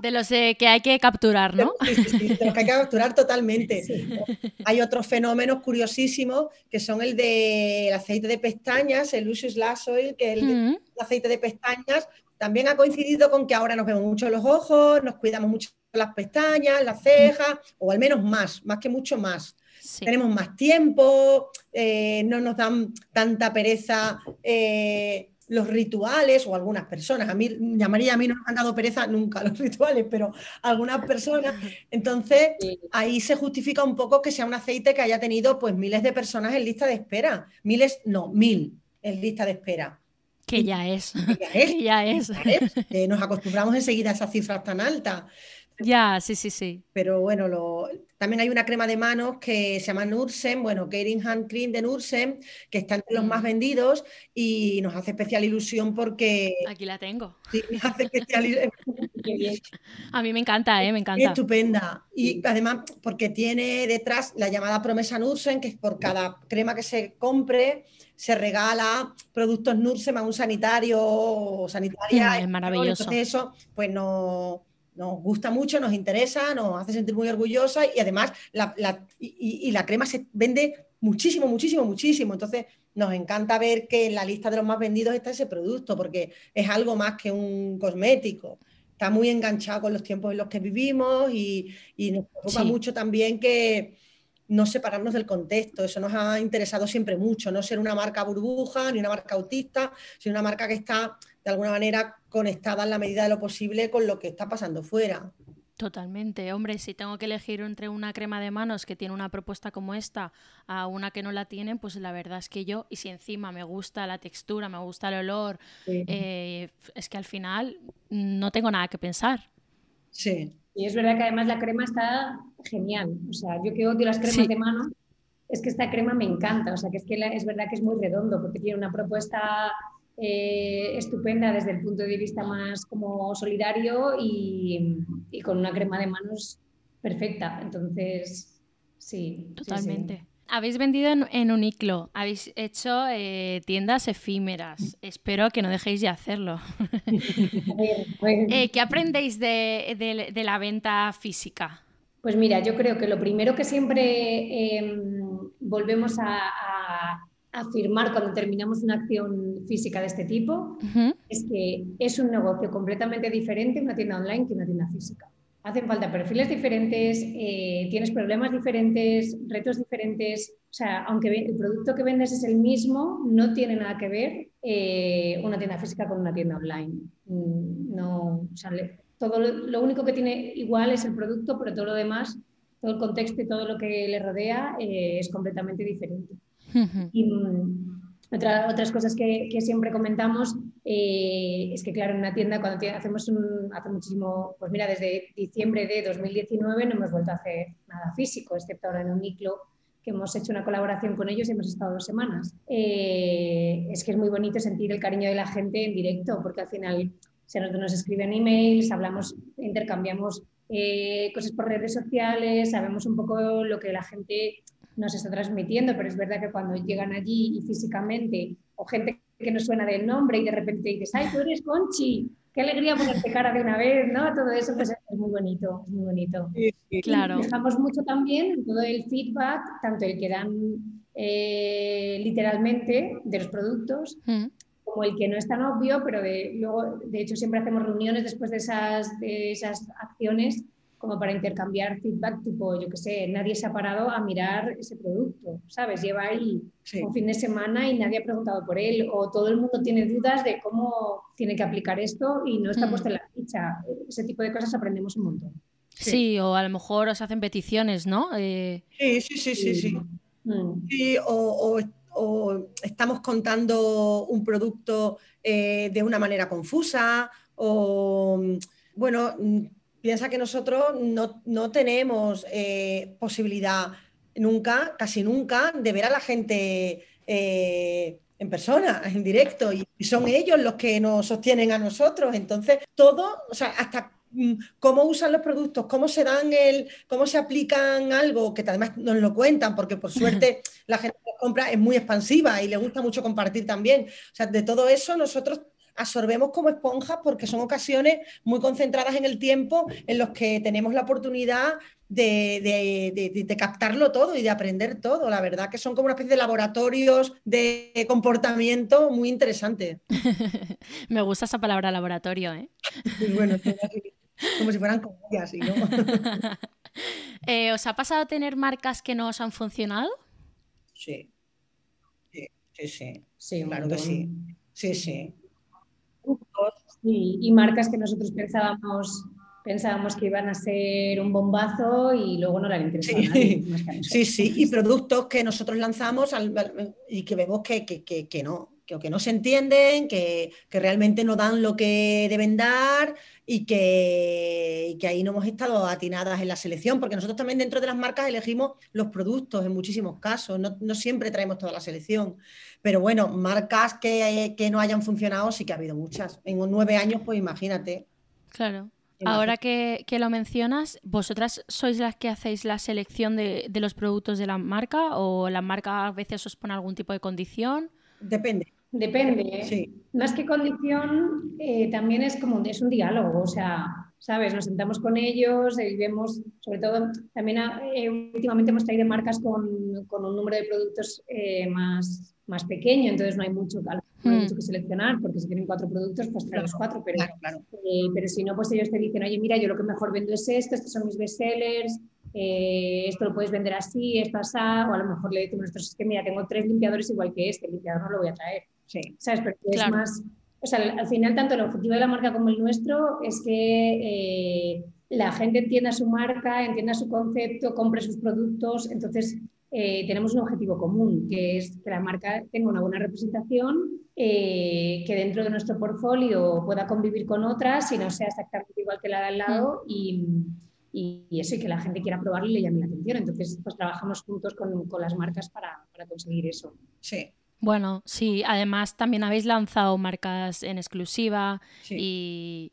De los que hay que capturar, ¿no? Sí, sí, de los que hay que capturar totalmente. Hay otros fenómenos curiosísimos que son el del aceite de pestañas, el Lucius Lash Oil, que es el, mm. aceite de pestañas también ha coincidido con que ahora nos vemos mucho los ojos, nos cuidamos mucho las pestañas, las cejas, o al menos más, más que mucho más. Tenemos más tiempo, eh, no nos dan tanta pereza eh, los rituales o algunas personas. A mí, llamaría a mí no me han dado pereza nunca los rituales, pero algunas personas. Entonces, ahí se justifica un poco que sea un aceite que haya tenido pues miles de personas en lista de espera. Miles, no, mil en lista de espera. Que ya es. Que ya es. nos acostumbramos enseguida a esas cifras tan altas. Ya, sí, sí, sí. Pero bueno, también hay una crema de manos que se llama Nursen, bueno, Caring Hand Cream de Nursen, que está entre los más mm. vendidos y nos hace especial ilusión porque... Aquí la tengo. Sí, nos hace especial ilusión. A mí me encanta, ¿eh? me encanta. estupenda. Y además porque tiene detrás la llamada promesa Nursen, que es por cada crema que se compre se regala productos Nursem a un sanitario o sanitaria. es maravilloso. Entonces eso, pues no, nos gusta mucho, nos interesa, nos hace sentir muy orgullosa y además la, y, la crema se vende muchísimo, muchísimo, muchísimo. Entonces nos encanta ver que en la lista de los más vendidos está ese producto porque es algo más que un cosmético. Está muy enganchado con los tiempos en los que vivimos y, nos preocupa mucho también que, no separarnos del contexto. Eso nos ha interesado siempre mucho, no ser una marca burbuja ni una marca autista, sino una marca que está de alguna manera conectada en la medida de lo posible con lo que está pasando fuera. Totalmente, hombre, si tengo que elegir entre una crema de manos que tiene una propuesta como esta a una que no la tiene, pues la verdad es que yo, y si encima me gusta la textura, me gusta el olor, eh, es que al final no tengo nada que pensar. Sí, y es verdad que además la crema está genial. O sea, yo que odio las cremas de mano, es que esta crema me encanta. O sea, que es que es verdad que es muy redondo porque tiene una propuesta eh, estupenda desde el punto de vista más como solidario y, con una crema de manos perfecta. Entonces, sí. Totalmente. Habéis vendido en, Uniclo, habéis hecho eh, tiendas efímeras. Espero que no dejéis de hacerlo. Eh, ¿Qué aprendéis de, la venta física? Pues mira, yo creo que lo primero que siempre em, volvemos a, afirmar cuando terminamos una acción física de este tipo es que es un negocio completamente diferente una tienda online que una tienda física. Hacen falta perfiles diferentes, eh, tienes problemas diferentes, retos diferentes. O sea, aunque el producto que vendes es el mismo, no tiene nada que ver eh, una tienda física con una tienda online. Mm, no, o sea, todo lo, único que tiene igual es el producto, pero todo lo demás, todo el contexto y todo lo que le rodea eh, es completamente diferente. Y mm, otras cosas que, siempre comentamos eh, es que, claro, en una tienda, cuando hacemos un, hace muchísimo, pues mira, desde diciembre de 2019 no hemos vuelto a hacer nada físico, excepto ahora en un micro que hemos hecho una colaboración con ellos y hemos estado dos semanas. Eh, es que es muy bonito sentir el cariño de la gente en directo, porque al final se nos escriben emails, hablamos, intercambiamos eh, cosas por redes sociales, sabemos un poco lo que la gente nos está transmitiendo, pero es verdad que cuando llegan allí y físicamente, o gente que no suena del nombre y de repente dices, ay, tú eres Conchi, qué alegría ponerte cara de una vez, ¿no? Todo eso pues, es muy bonito, es muy bonito. Claro. Dejamos mucho también todo el feedback, tanto el que dan eh, literalmente de los productos, mm. como el que no es tan obvio, pero de, luego, de hecho, siempre hacemos reuniones después de esas, de esas acciones como para intercambiar feedback, tipo, yo qué sé, nadie se ha parado a mirar ese producto, ¿sabes? Lleva ahí un fin de semana y nadie ha preguntado por él, o todo el mundo tiene dudas de cómo tiene que aplicar esto y no está mm. puesto en la ficha. Ese tipo de cosas aprendemos un montón. Sí, o a lo mejor os hacen peticiones, ¿no? Eh... Sí, sí, sí, sí, sí. Mm. sí o, o, estamos contando un producto eh, de una manera confusa, o bueno Piensa que nosotros no, tenemos eh, posibilidad nunca, casi nunca, de ver a la gente eh, en persona, en directo, y, son ellos los que nos sostienen a nosotros. Entonces, todo, o sea, hasta mm, cómo usan los productos, cómo se dan el, cómo se aplican algo, que además nos lo cuentan, porque por suerte la gente que compra es muy expansiva y le gusta mucho compartir también. O sea, de todo eso nosotros absorbemos como esponjas porque son ocasiones muy concentradas en el tiempo en los que tenemos la oportunidad de, captarlo todo y de aprender todo. La verdad que son como una especie de laboratorios de comportamiento muy interesantes. Me gusta esa palabra laboratorio, ¿eh? bueno, como si fueran comillas, ¿no? Eh, ¿Os ha pasado tener marcas que no os han funcionado? Sí. Sí, sí, sí. sí claro que sí. Sí, sí y, marcas que nosotros pensábamos pensábamos que iban a ser un bombazo y luego no le han interesado sí. Sí, sí, y productos que nosotros lanzamos y que vemos que, que, no, que, que, no se entienden, que, realmente no dan lo que deben dar y que, que ahí no hemos estado atinadas en la selección, porque nosotros también dentro de las marcas elegimos los productos en muchísimos casos, no, no siempre traemos toda la selección. Pero bueno, marcas que, no hayan funcionado sí que ha habido muchas. En nueve años, pues imagínate. Claro. Ahora que, lo mencionas, ¿vosotras sois las que hacéis la selección de, los productos de la marca o la marca a veces os pone algún tipo de condición? Depende. Depende. ¿eh? Sí. Más que condición, eh, también es como es un diálogo. O sea, ¿sabes? Nos sentamos con ellos y vemos, sobre todo, también eh, últimamente hemos traído marcas con, un número de productos más, más pequeño, entonces no hay mucho, hmm. mucho que seleccionar, porque si tienen cuatro productos, pues trae los cuatro, pero, eh, pero si no, pues ellos te dicen, oye, mira, yo lo que mejor vendo es esto, estos son mis bestsellers, eh, esto lo puedes vender así, esto así, o a lo mejor le decimos, es que mira, tengo tres limpiadores igual que este, el limpiador no lo voy a traer, sí. ¿sabes? Pero es más o sea, al final tanto el objetivo de la marca como el nuestro es que eh, la gente entienda su marca, entienda su concepto, compre sus productos, entonces eh, tenemos un objetivo común, que es que la marca tenga una buena representación, eh, que dentro de nuestro portfolio pueda convivir con otras y no sea exactamente igual que la de al lado y, y, eso, y que la gente quiera probarlo y le llame la atención. Entonces, pues trabajamos juntos con, con las marcas para, para conseguir eso. Sí. Bueno, sí, además también habéis lanzado marcas en exclusiva y,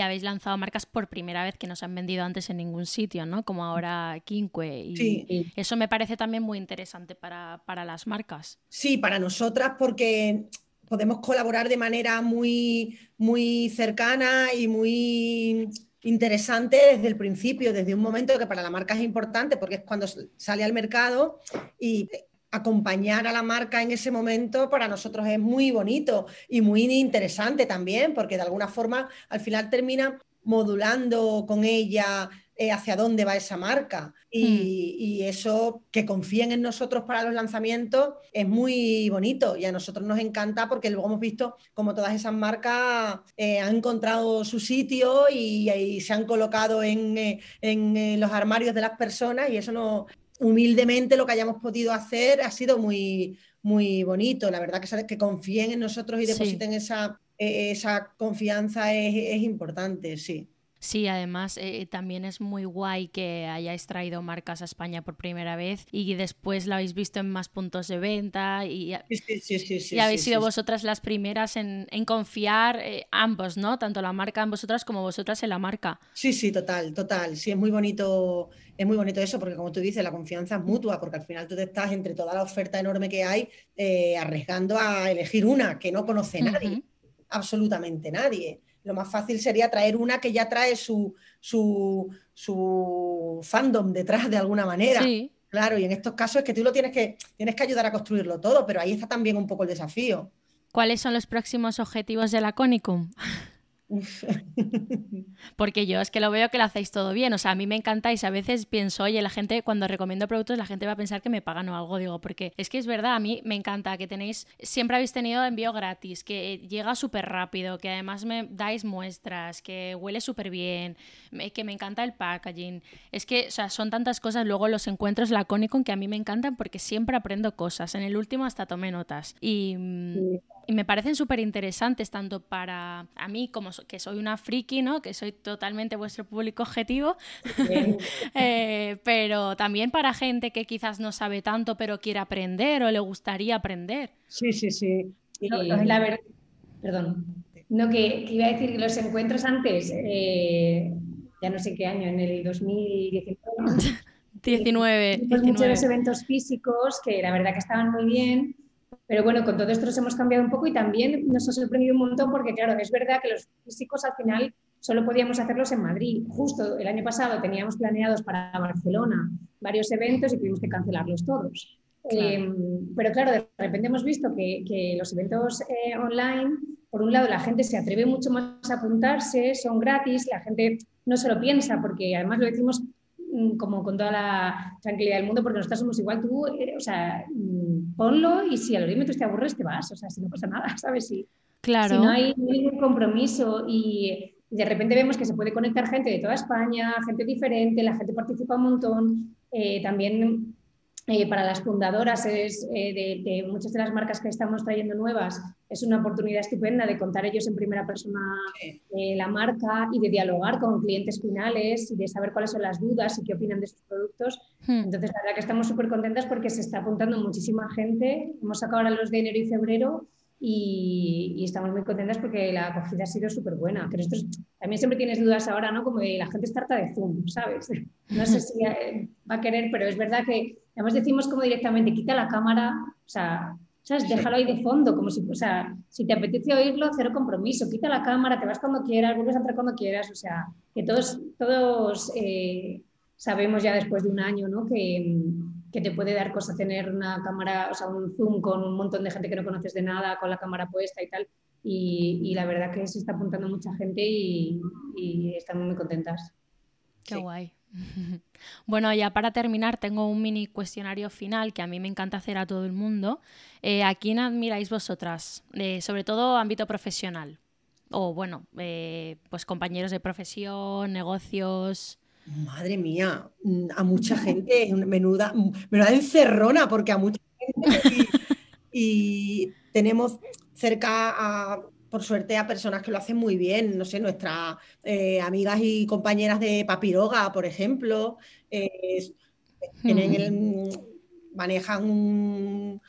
habéis lanzado marcas por primera vez que no se han vendido antes en ningún sitio, ¿no? Como ahora Quinque. Y eso me parece también muy interesante para, las marcas. Sí, para nosotras porque podemos colaborar de manera muy, muy cercana y muy interesante desde el principio, desde un momento que para la marca es importante porque es cuando sale al mercado y acompañar a la marca en ese momento para nosotros es muy bonito y muy interesante también, porque de alguna forma al final termina modulando con ella eh, hacia dónde va esa marca. Hmm. Y, eso, que confíen en nosotros para los lanzamientos, es muy bonito y a nosotros nos encanta porque luego hemos visto como todas esas marcas eh, han encontrado su sitio y, se han colocado en, eh, en, los armarios de las personas y eso no, humildemente lo que hayamos podido hacer ha sido muy, muy bonito. La verdad que, que confíen en nosotros y depositen esa, esa confianza es, es importante, sí. Sí, además eh, también es muy guay que hayáis traído marcas a España por primera vez y después la habéis visto en más puntos de venta y, y habéis sido vosotras las primeras en, confiar eh, ambos, ¿no? Tanto la marca en vosotras como vosotras en la marca. Sí, sí, total, total. Sí, es muy bonito, es muy bonito eso porque como tú dices, la confianza es mutua porque al final tú te estás entre toda la oferta enorme que hay eh, arriesgando a elegir una que no conoce nadie, absolutamente nadie. Lo más fácil sería traer una que ya trae su, su, fandom detrás de alguna manera. Claro, y en estos casos es que tú lo tienes que, tienes que ayudar a construirlo todo, pero ahí está también un poco el desafío. ¿Cuáles son los próximos objetivos de la Conicum? Porque yo es que lo veo que lo hacéis todo bien. O sea, a mí me encantáis. A veces pienso, oye, la gente, cuando recomiendo productos, la gente va a pensar que me pagan o algo. Digo, porque es que es verdad, a mí me encanta que tenéis, siempre habéis tenido envío gratis, que llega súper rápido, que además me dais muestras, que huele súper bien, que me encanta el packaging. Es que, o sea, son tantas cosas. Luego los encuentros la con que a mí me encantan porque siempre aprendo cosas. En el último hasta tomé notas. Y, y me parecen súper interesantes, tanto para a mí como que soy una friki, ¿no? Que soy totalmente vuestro público objetivo, eh, pero también para gente que quizás no sabe tanto, pero quiere aprender o le gustaría aprender. Sí, sí, sí. la verdad, perdón. No, que, iba a decir que los encuentros antes, eh, ya no sé qué año, en el 2019. 19. Muchos eventos físicos que la verdad que estaban muy bien pero bueno, con todo esto nos hemos cambiado un poco y también nos ha sorprendido un montón porque, claro, es verdad que los físicos al final solo podíamos hacerlos en Madrid. Justo el año pasado teníamos planeados para Barcelona varios eventos y tuvimos que cancelarlos todos. Em, pero claro, de repente hemos visto que, los eventos eh, online, por un lado, la gente se atreve mucho más a apuntarse, son gratis, la gente no se lo piensa, porque además lo decimos como con toda la tranquilidad del mundo, porque nosotros somos igual tú, eh, o sea, ponlo y si al orímetro te aburres te vas, o sea, si no pasa nada, ¿sabes? Si, claro. si no hay ningún compromiso y de repente vemos que se puede conectar gente de toda España, gente diferente, la gente participa un montón, eh, también eh, para las fundadoras es, eh, de, muchas de las marcas que estamos trayendo nuevas, es una oportunidad estupenda de contar ellos en primera persona eh, la marca y de dialogar con clientes finales y de saber cuáles son las dudas y qué opinan de sus productos. Hmm. Entonces, la verdad que estamos súper contentas porque se está apuntando muchísima gente. Hemos sacado ahora los de enero y febrero y, estamos muy contentas porque la acogida ha sido súper buena. Pero esto también siempre tienes dudas ahora, ¿no? Como de la gente está harta de Zoom, ¿sabes? No sé si eh, va a querer, pero es verdad que además decimos como directamente, quita la cámara, o sea, ¿sabes? Déjalo ahí de fondo, como si, o sea, si te apetece oírlo, cero compromiso, quita la cámara, te vas cuando quieras, vuelves a entrar cuando quieras, o sea, que todos, todos eh, sabemos ya después de un año, ¿no? Que, que te puede dar cosa tener una cámara, o sea, un zoom con un montón de gente que no conoces de nada, con la cámara puesta y tal. Y, la verdad que se está apuntando mucha gente y, y estamos muy contentas. Qué guay. Bueno, ya para terminar, tengo un mini cuestionario final que a mí me encanta hacer a todo el mundo. Eh, ¿A quién admiráis vosotras? Eh, sobre todo ámbito profesional. O bueno, eh, pues compañeros de profesión, negocios. Madre mía, mm, a mucha gente, menuda, menuda encerrona, porque a mucha gente y, tenemos cerca a, por suerte a personas que lo hacen muy bien, no sé, nuestras eh, amigas y compañeras de Papiroga, por ejemplo, eh, manejan un,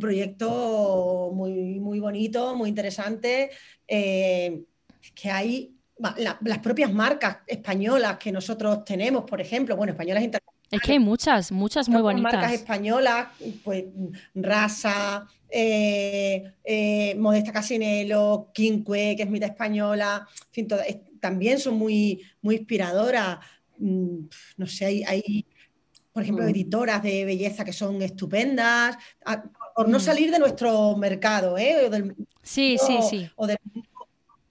proyecto muy, muy bonito, muy interesante, eh, que hay las propias marcas españolas que nosotros tenemos, por ejemplo, bueno, españolas internacionales. Es que hay muchas, muchas muy bonitas. Marcas españolas, pues Rasa, eh, eh, Modesta Casinelo, Quinque, que es mitad española, en fin, también son muy, muy inspiradoras. Mm, no sé, hay, por ejemplo, Mm. editoras de belleza que son estupendas, a- por no Mm. salir de nuestro mercado, ¿eh? O del, Sí, sí, sí. o del-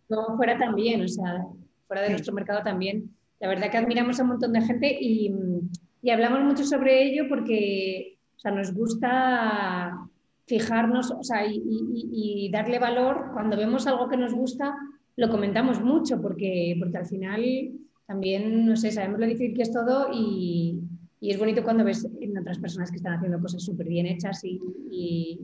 No, fuera también, o sea, fuera de Sí. nuestro mercado también. La verdad que admiramos a un montón de gente y, y hablamos mucho sobre ello porque o sea, nos gusta fijarnos o sea, y, darle valor. Cuando vemos algo que nos gusta, lo comentamos mucho porque, porque al final también, no sé, sabemos lo difícil que es todo y, y es bonito cuando ves en otras personas que están haciendo cosas súper bien hechas y,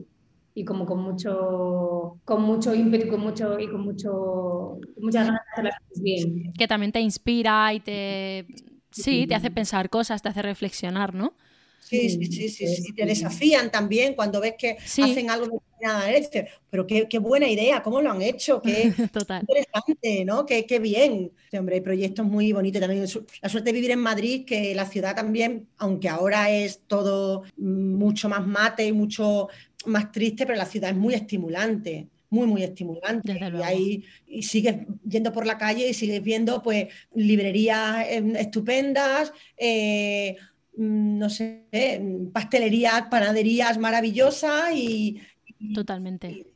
como con mucho, con mucho ímpetu con, mucho, y con, mucho, muchas ganas de hacer las cosas bien. Que también te inspira y te... Sí, te hace pensar cosas, te hace reflexionar, ¿no? Sí, sí, Mm, sí, sí, pues, sí, te desafían también cuando ves que Sí. hacen algo de determinada manera, dices, pero qué, qué buena idea, cómo lo han hecho, qué Total. interesante, ¿no? Qué, qué bien. Sí, hombre, hay proyectos muy bonitos también. La suerte de vivir en Madrid, que la ciudad también, aunque ahora es todo mm, mucho más mate y mucho más triste, pero la ciudad es muy estimulante. Muy, muy estimulante. Desde y, ahí, y sigues yendo por la calle y sigues viendo pues librerías em, estupendas, eh, mm, no sé, pastelerías, panaderías maravillosas y, Totalmente.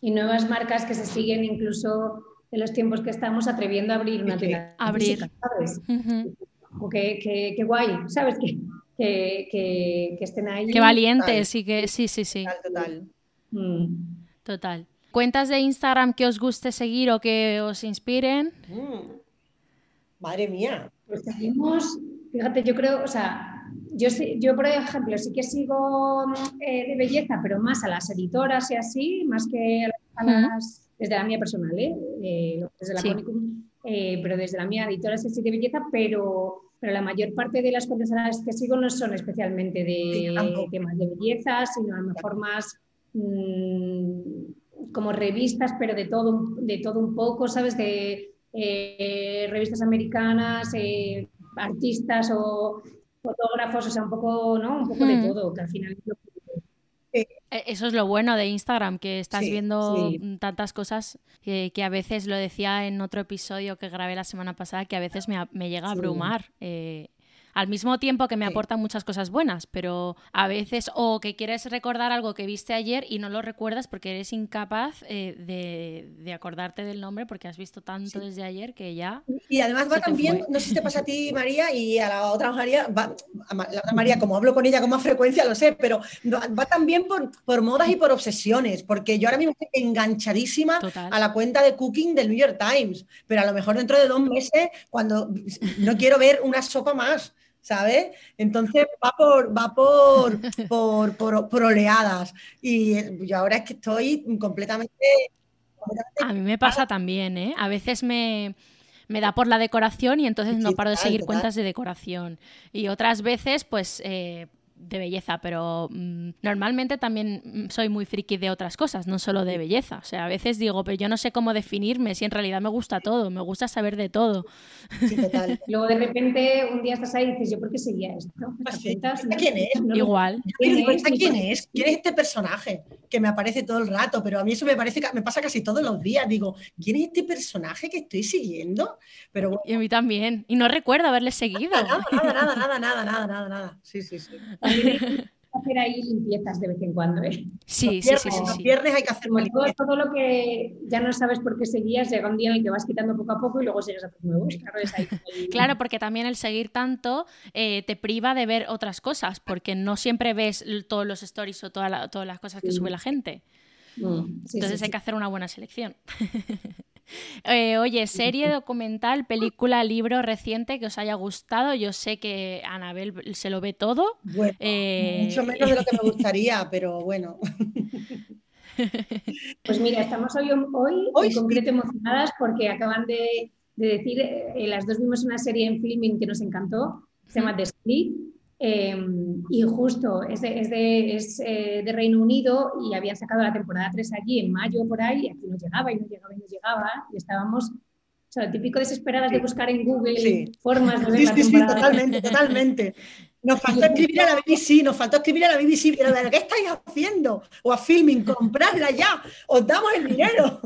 Y nuevas marcas que se siguen incluso en los tiempos que estamos atreviendo a abrir una tienda. abrir. física, ¿sabes? Que, que- que guay, ¿sabes? Que, que, que- que estén ahí. Qué valientes y que... Sí, sí, sí. tal, total. Mm. Total. ¿Cuentas de Instagram que os guste seguir o que os inspiren? Mm. Madre mía. Pues seguimos, fíjate, yo creo, o sea, yo, yo por ejemplo, sí que sigo eh, de belleza, pero más a las editoras y así, más que a las, desde la mía personal, ¿eh? Eh, desde la Sí. Conicum, eh, pero desde la mía editoras sí de belleza, pero, pero la mayor parte de las cuentas a las que sigo no son especialmente de temas de belleza, sino a lo mejor más mm, como revistas, pero de todo, de todo un poco, ¿sabes? De eh, revistas americanas, eh, artistas o fotógrafos, o sea, un poco, ¿no? Un poco de Hmm. todo, que al final es lo que- Eh, Eso es lo bueno de Instagram, que estás Sí, viendo sí. tantas cosas que, que a veces, lo decía en otro episodio que grabé la semana pasada, que a veces me, llega a Sí. abrumar. eh, al mismo tiempo que me Sí. aportan muchas cosas buenas, pero a veces o que quieres recordar algo que viste ayer y no lo recuerdas porque eres incapaz eh, de, de acordarte del nombre porque has visto tanto desde ayer que ya... Y además va también, no sé si te pasa a ti, María, y a la otra María, va, a Ma- la otra María, como hablo con ella con más frecuencia, lo sé, pero va, va también por, por modas y por obsesiones, porque yo ahora mismo estoy enganchadísima Total. a la cuenta de cooking del New York Times, pero a lo mejor dentro de dos meses, cuando no quiero ver una sopa más. ¿Sabes? Entonces va por, va por, por, por, por oleadas. Y yo ahora es que estoy completamente, completamente A mí me pasa también, ¿eh? A veces me, me da por la decoración y entonces no paro de seguir cuentas de decoración. Y otras veces, pues, eh, de belleza, pero mm, normalmente también mm, soy muy friki de otras cosas, no solo de belleza. O sea, a veces digo, pero yo no sé cómo definirme, si en realidad me gusta todo, me gusta saber de todo. sí, total. Luego de repente un día estás ahí y dices, ¿yo por qué seguía esto? Pues sí. cuentas, ¿Esta quién es? no- Igual. ¿Quién ¿esta es? quién es? ¿Quién es este personaje que me aparece todo el rato? Pero a mí eso me parece me pasa casi todos los días. Digo, ¿quién es este personaje que estoy siguiendo? Pero bueno, Y a mí también. Y no recuerdo haberle seguido. nada, nada, nada, nada, nada, nada, nada, nada. Sí, sí, sí. hacer ahí limpiezas de vez en cuando, ¿eh? Sí, Los sí, sí, sí, los viernes hay que hacer todo, limpieza. todo lo que ya no sabes por qué seguías, llega un día en el que vas quitando poco a poco y luego sigues a hacer nuevos. Claro, es ahí como el- Claro, porque también el seguir tanto eh, te priva de ver otras cosas, porque no siempre ves todos los stories o toda la- todas las cosas que Sí. sube la gente. Mm, sí, Entonces sí, hay sí. que hacer una buena selección. Eh, oye, serie, documental, película, libro reciente que os haya gustado. Yo sé que Anabel se lo ve todo. Bueno, Eh, mucho menos de lo que me gustaría, pero bueno. Pues mira, estamos hoy, hoy, Hoy en sí. concreto emocionadas porque acaban de, de decir, eh, las dos vimos una serie en filming que nos encantó, se llama The Split, eh, y justo es, de, es, de, es eh, de Reino Unido y habían sacado la temporada 3 allí en mayo por ahí, y aquí no llegaba y no llegaba y no llegaba, y estábamos, o sea, lo típico desesperadas de buscar en Google Sí. formas de ver Sí, la sí, sí, totalmente, totalmente. Nos faltó escribir a la BBC, nos faltó escribir a la BBC, pero ¿de qué estáis haciendo? O a Filming, compradla ya, os damos el dinero.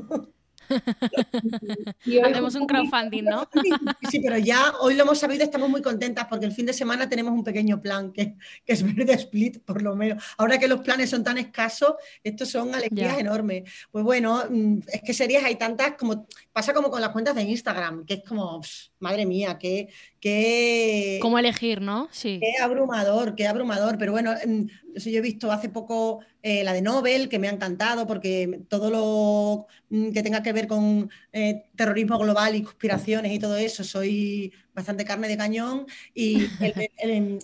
Hacemos un crowdfunding, ¿no? Sí, pero ya hoy lo hemos sabido, estamos muy contentas porque el fin de semana tenemos un pequeño plan que, es ver de split, por lo menos. Ahora que los planes son tan escasos, estos son alegrías enormes. Pues bueno, mm, es que series hay tantas como pasa como con las cuentas de Instagram, que es como, madre mía, qué, qué... ¿Cómo elegir, no? Sí. Qué abrumador, qué abrumador. Pero bueno, mm, yo he visto hace poco eh, la de Nobel, que me ha encantado, porque todo lo mm, que tenga que ver con eh, terrorismo global y conspiraciones y todo eso, soy bastante carne de cañón. Y el,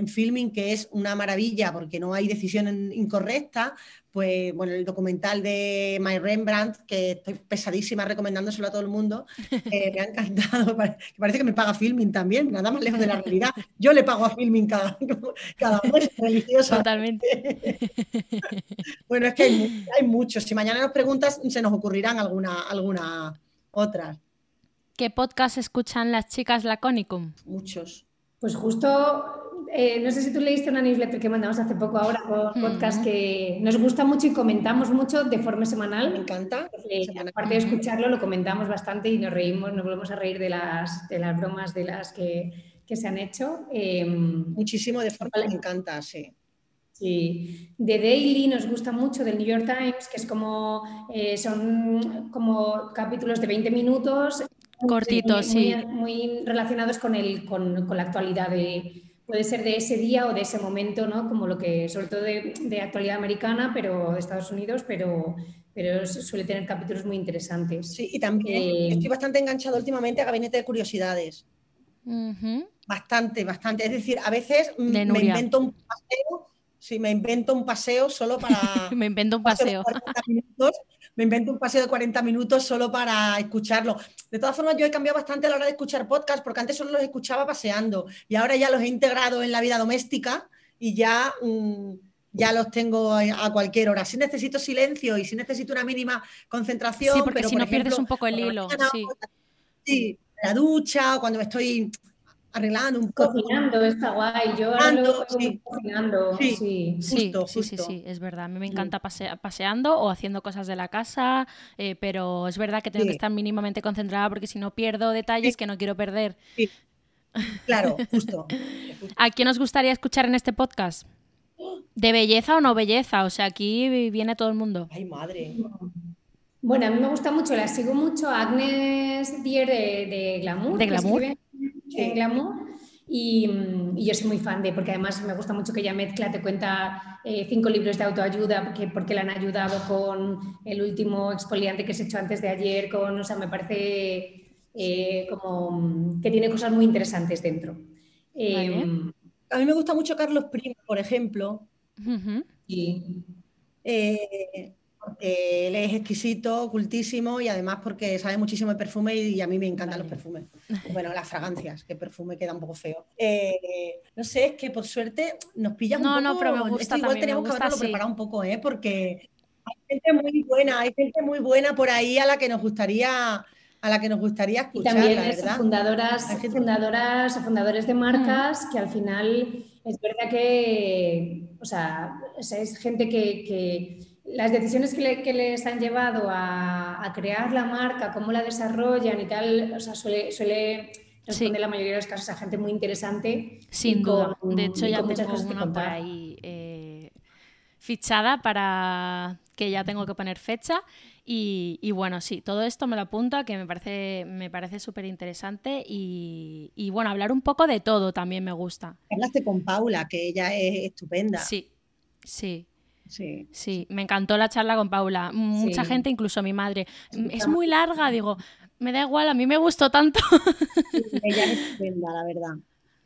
en filming, que es una maravilla porque no hay decisión incorrecta, pues bueno, el documental de My Rembrandt, que estoy pesadísima recomendándoselo a todo el mundo, eh, me ha encantado, parece que me paga filming también, nada más lejos de la realidad. Yo le pago a filming cada, cada mes religiosa. Totalmente. bueno, es que hay, muchos. Si mañana nos preguntas, se nos ocurrirán alguna, alguna otras. ¿Qué podcast escuchan las chicas Laconicum? Muchos. Pues justo eh, no sé si tú leíste una newsletter que mandamos hace poco ahora con podcast que nos gusta mucho y comentamos mucho de forma semanal. Me encanta. Eh, aparte de escucharlo, lo comentamos bastante y nos reímos, nos volvemos a reír de las, de las bromas de las que, se han hecho. Em, Muchísimo de forma, me encanta, sí. Sí, de Daily nos gusta mucho del New York Times, que es como, eh, son como capítulos de 20 minutos. Cortitos, sí. Muy, relacionados con, el, con, con la actualidad de, puede ser de ese día o de ese momento, ¿no? Como lo que, sobre todo de, actualidad americana, pero de Estados Unidos, pero, pero suele tener capítulos muy interesantes. Sí, y también eh, estoy bastante enganchado últimamente a Gabinete de Curiosidades. Bastante, bastante. Es decir, a veces me invento un paseo, sí, me invento un paseo solo para... me invento un paseo me invento un paseo de 40 minutos solo para escucharlo. De todas formas, yo he cambiado bastante a la hora de escuchar podcasts, porque antes solo los escuchaba paseando y ahora ya los he integrado en la vida doméstica y ya, mm, ya los tengo a cualquier hora. Si necesito silencio y si necesito una mínima concentración. Sí, porque si no pierdes un poco el hilo. sí. sí, la ducha o cuando me estoy arreglando un poco. Cocinando, está guay. Yo ando cocinando. Sí, sí. Sí, sí, sí, es verdad. A mí me encanta paseando o haciendo cosas de la casa, eh, pero es verdad que tengo que estar mínimamente concentrada porque si no pierdo detalles que no quiero perder. Claro, justo. ¿A quién os gustaría escuchar en este podcast? ¿De belleza o no belleza? O sea, aquí viene todo el mundo. Ay, madre. Bueno, a mí me gusta mucho, la sigo mucho Agnes Dier de, Glamour. De Glamour en Glamour. Y, yo soy muy fan de, porque además me gusta mucho que ella mezcla, te cuenta eh, cinco libros de autoayuda, porque, porque le han ayudado con el último exfoliante que se hecho antes de ayer, con, o sea, me parece eh, como que tiene cosas muy interesantes dentro. Em, A mí me gusta mucho Carlos Primo, por ejemplo. y, eh, porque él es exquisito, ocultísimo y además porque sabe muchísimo de perfume y, a mí me encantan los perfumes. Bueno, las fragancias, que perfume queda un poco feo. Eh, no sé, es que por suerte nos pilla un poco. No, no, pero me gusta. igual tenemos que haberlo preparado un poco, ¿eh? Porque hay gente muy buena, hay gente muy buena por ahí a la que nos gustaría a la que nos gustaría escuchar, y también la verdad. fundadoras, fundadoras o fundadores de marcas que al final es verdad que, o sea, es gente que las decisiones que, les han llevado a, crear la marca, cómo la desarrollan y tal, o sea, suele, suele responder la mayoría de los casos a gente muy interesante. Sin duda. de hecho, ya tengo una por ahí eh, fichada para que ya tengo que poner fecha. Y, bueno, sí, todo esto me lo apunto, que me parece me parece súper interesante. Y, y, bueno, hablar un poco de todo también me gusta. Hablaste con Paula, que ella es estupenda. Sí, sí. Sí. sí, me encantó la charla con Paula. Mucha gente, incluso mi madre. es muy larga, digo, me da igual, a mí me gustó tanto. ella es estupenda, la verdad.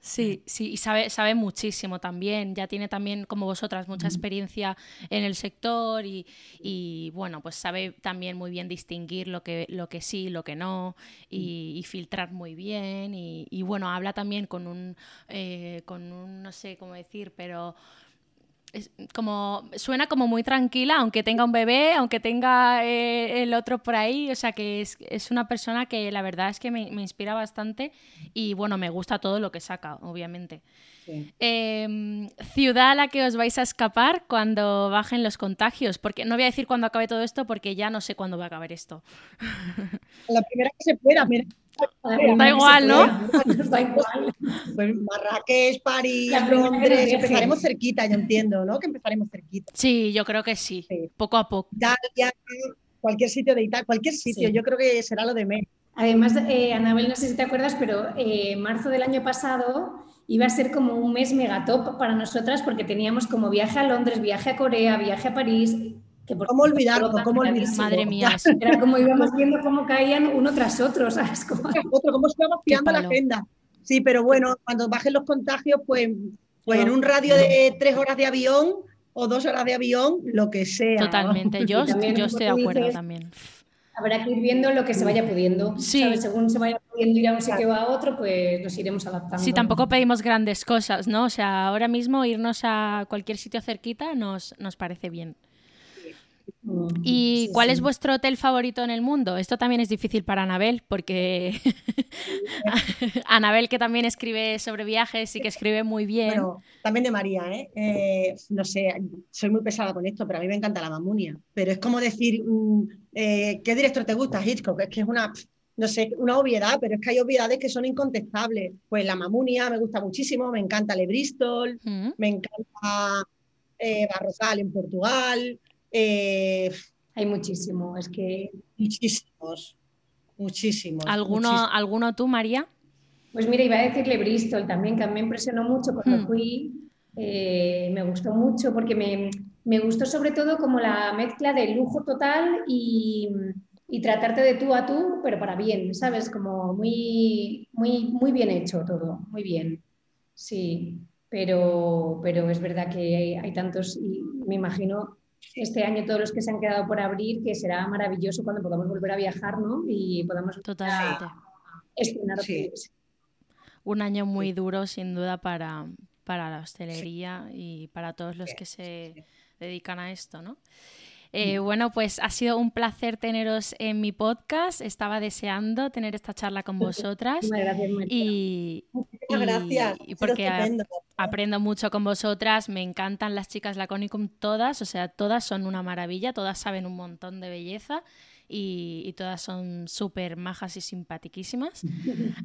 Sí, sí, y sabe, sabe muchísimo también. Ya tiene también, como vosotras, mucha experiencia en el sector y, bueno, pues sabe también muy bien distinguir lo que, lo que sí, lo que no, y, filtrar muy bien. Y, bueno, habla también con un, eh, con un, no sé cómo decir, pero como suena como muy tranquila, aunque tenga un bebé, aunque tenga eh, el otro por ahí. O sea que es, es, una persona que la verdad es que me, me, inspira bastante y bueno, me gusta todo lo que saca, obviamente. Em, ciudad a la que os vais a escapar cuando bajen los contagios, porque no voy a decir cuándo acabe todo esto porque ya no sé cuándo va a acabar esto. La primera que se pueda, mira. Da igual, ¿no? Da igual. Pues Marrakech, París, Londres, empezaremos cerquita, yo entiendo, ¿no? Que empezaremos cerquita. Sí, yo creo que sí, poco a poco. Italia, cualquier sitio de Italia, cualquier sitio, yo creo que será lo de menos. Además, eh, Anabel, no sé si te acuerdas, pero eh, marzo del año pasado iba a ser como un mes megatop para nosotras porque teníamos como viaje a Londres, viaje a Corea, viaje a París. Que por ¿Cómo olvidarlo? ¿Cómo olvidarlo? Madre mía. Era como íbamos viendo cómo caían uno tras otro, ¿sabes? Como... Otro, cómo se iba vaciando la agenda. Sí, pero bueno, cuando bajen los contagios, pues, pues en un radio de tres horas de avión o dos horas de avión, lo que sea. Totalmente, yo, yo estoy de acuerdo también. Habrá que ir viendo lo que se vaya pudiendo. Sí. Según se vaya pudiendo ir a un sitio o a otro, pues nos iremos adaptando. Sí, tampoco pedimos grandes cosas, ¿no? O sea, ahora mismo irnos a cualquier sitio cerquita nos, nos parece bien. Mm, ¿Y cuál es vuestro hotel favorito en el mundo? Esto también es difícil para Anabel, porque Anabel, que también escribe sobre viajes y que escribe muy bien. Bueno, también de María, ¿eh? ¿eh? No sé, soy muy pesada con esto, pero a mí me encanta la mamunia. Pero es como decir, mm, eh, ¿qué director te gusta? Hitchcock. Es que es una, no sé, una obviedad, pero es que hay obviedades que son incontestables. Pues la mamunia me gusta muchísimo, me encanta Le Bristol, mm. me encanta eh, Barrosal en Portugal. Eh, Hay muchísimo, es que... Muchísimos, muchísimos. ¿Alguno, ¿Alguno tú, María? Pues mira, iba a decirle Bristol también, que me impresionó mucho cuando hmm. fui. Eh, me gustó mucho porque me, me, gustó sobre todo como la mezcla de lujo total y, y, tratarte de tú a tú, pero para bien, ¿sabes? Como muy, muy, muy bien hecho todo, muy bien. Sí, pero, pero es verdad que hay, hay tantos y me imagino este año todos los que se han quedado por abrir, que será maravilloso cuando podamos volver a viajar, ¿no? Y podamos Totalmente. estrenar Un año muy duro, sin duda, para, para la hostelería y para todos los que se dedican a esto, ¿no? Eh, bueno, pues ha sido un placer teneros en mi podcast. Estaba deseando tener esta charla con vosotras. gracias, y, gracias. Y porque aprendo mucho con vosotras. Me encantan las chicas Laconicum todas. O sea, todas son una maravilla. Todas saben un montón de belleza y, todas son súper majas y simpatiquísimas.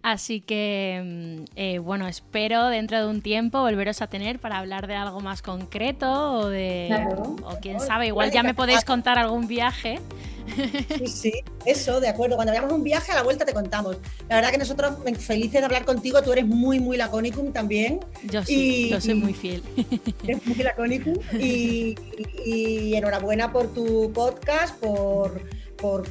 Así que, mm, eh, bueno, espero dentro de un tiempo volveros a tener para hablar de algo más concreto o de, o quién sabe, igual ya me podéis contar algún viaje. Sí, sí, eso, de acuerdo. Cuando vayamos un viaje, a la vuelta te contamos. La verdad que nosotros felices de hablar contigo, tú eres muy, muy laconicum también. Yo sí, yo soy muy fiel. Eres muy laconicum y, y enhorabuena por tu podcast, por por,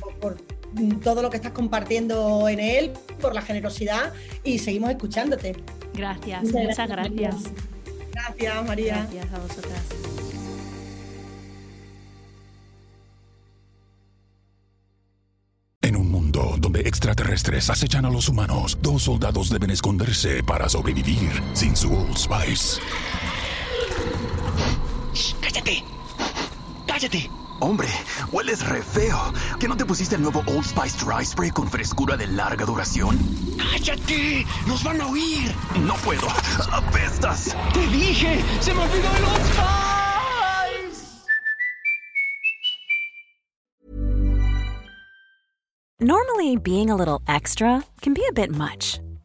todo lo que estás compartiendo en él, por la generosidad y seguimos escuchándote. Gracias, muchas, gracias. Gracias, María. Gracias a vosotras. En un mundo donde extraterrestres acechan a los humanos, dos soldados deben esconderse para sobrevivir sin su Old Spice. ¡Cállate! ¡Cállate! Hombre, hueles re feo. ¿Que no te pusiste el nuevo Old Spice Dry Spray con frescura de larga duración? ¡Cállate! ¡Nos van a oír! No puedo. ¡Apestas! ¡Te dije! ¡Se me olvidó el Old Spice! Normally, being a little extra can be a bit much.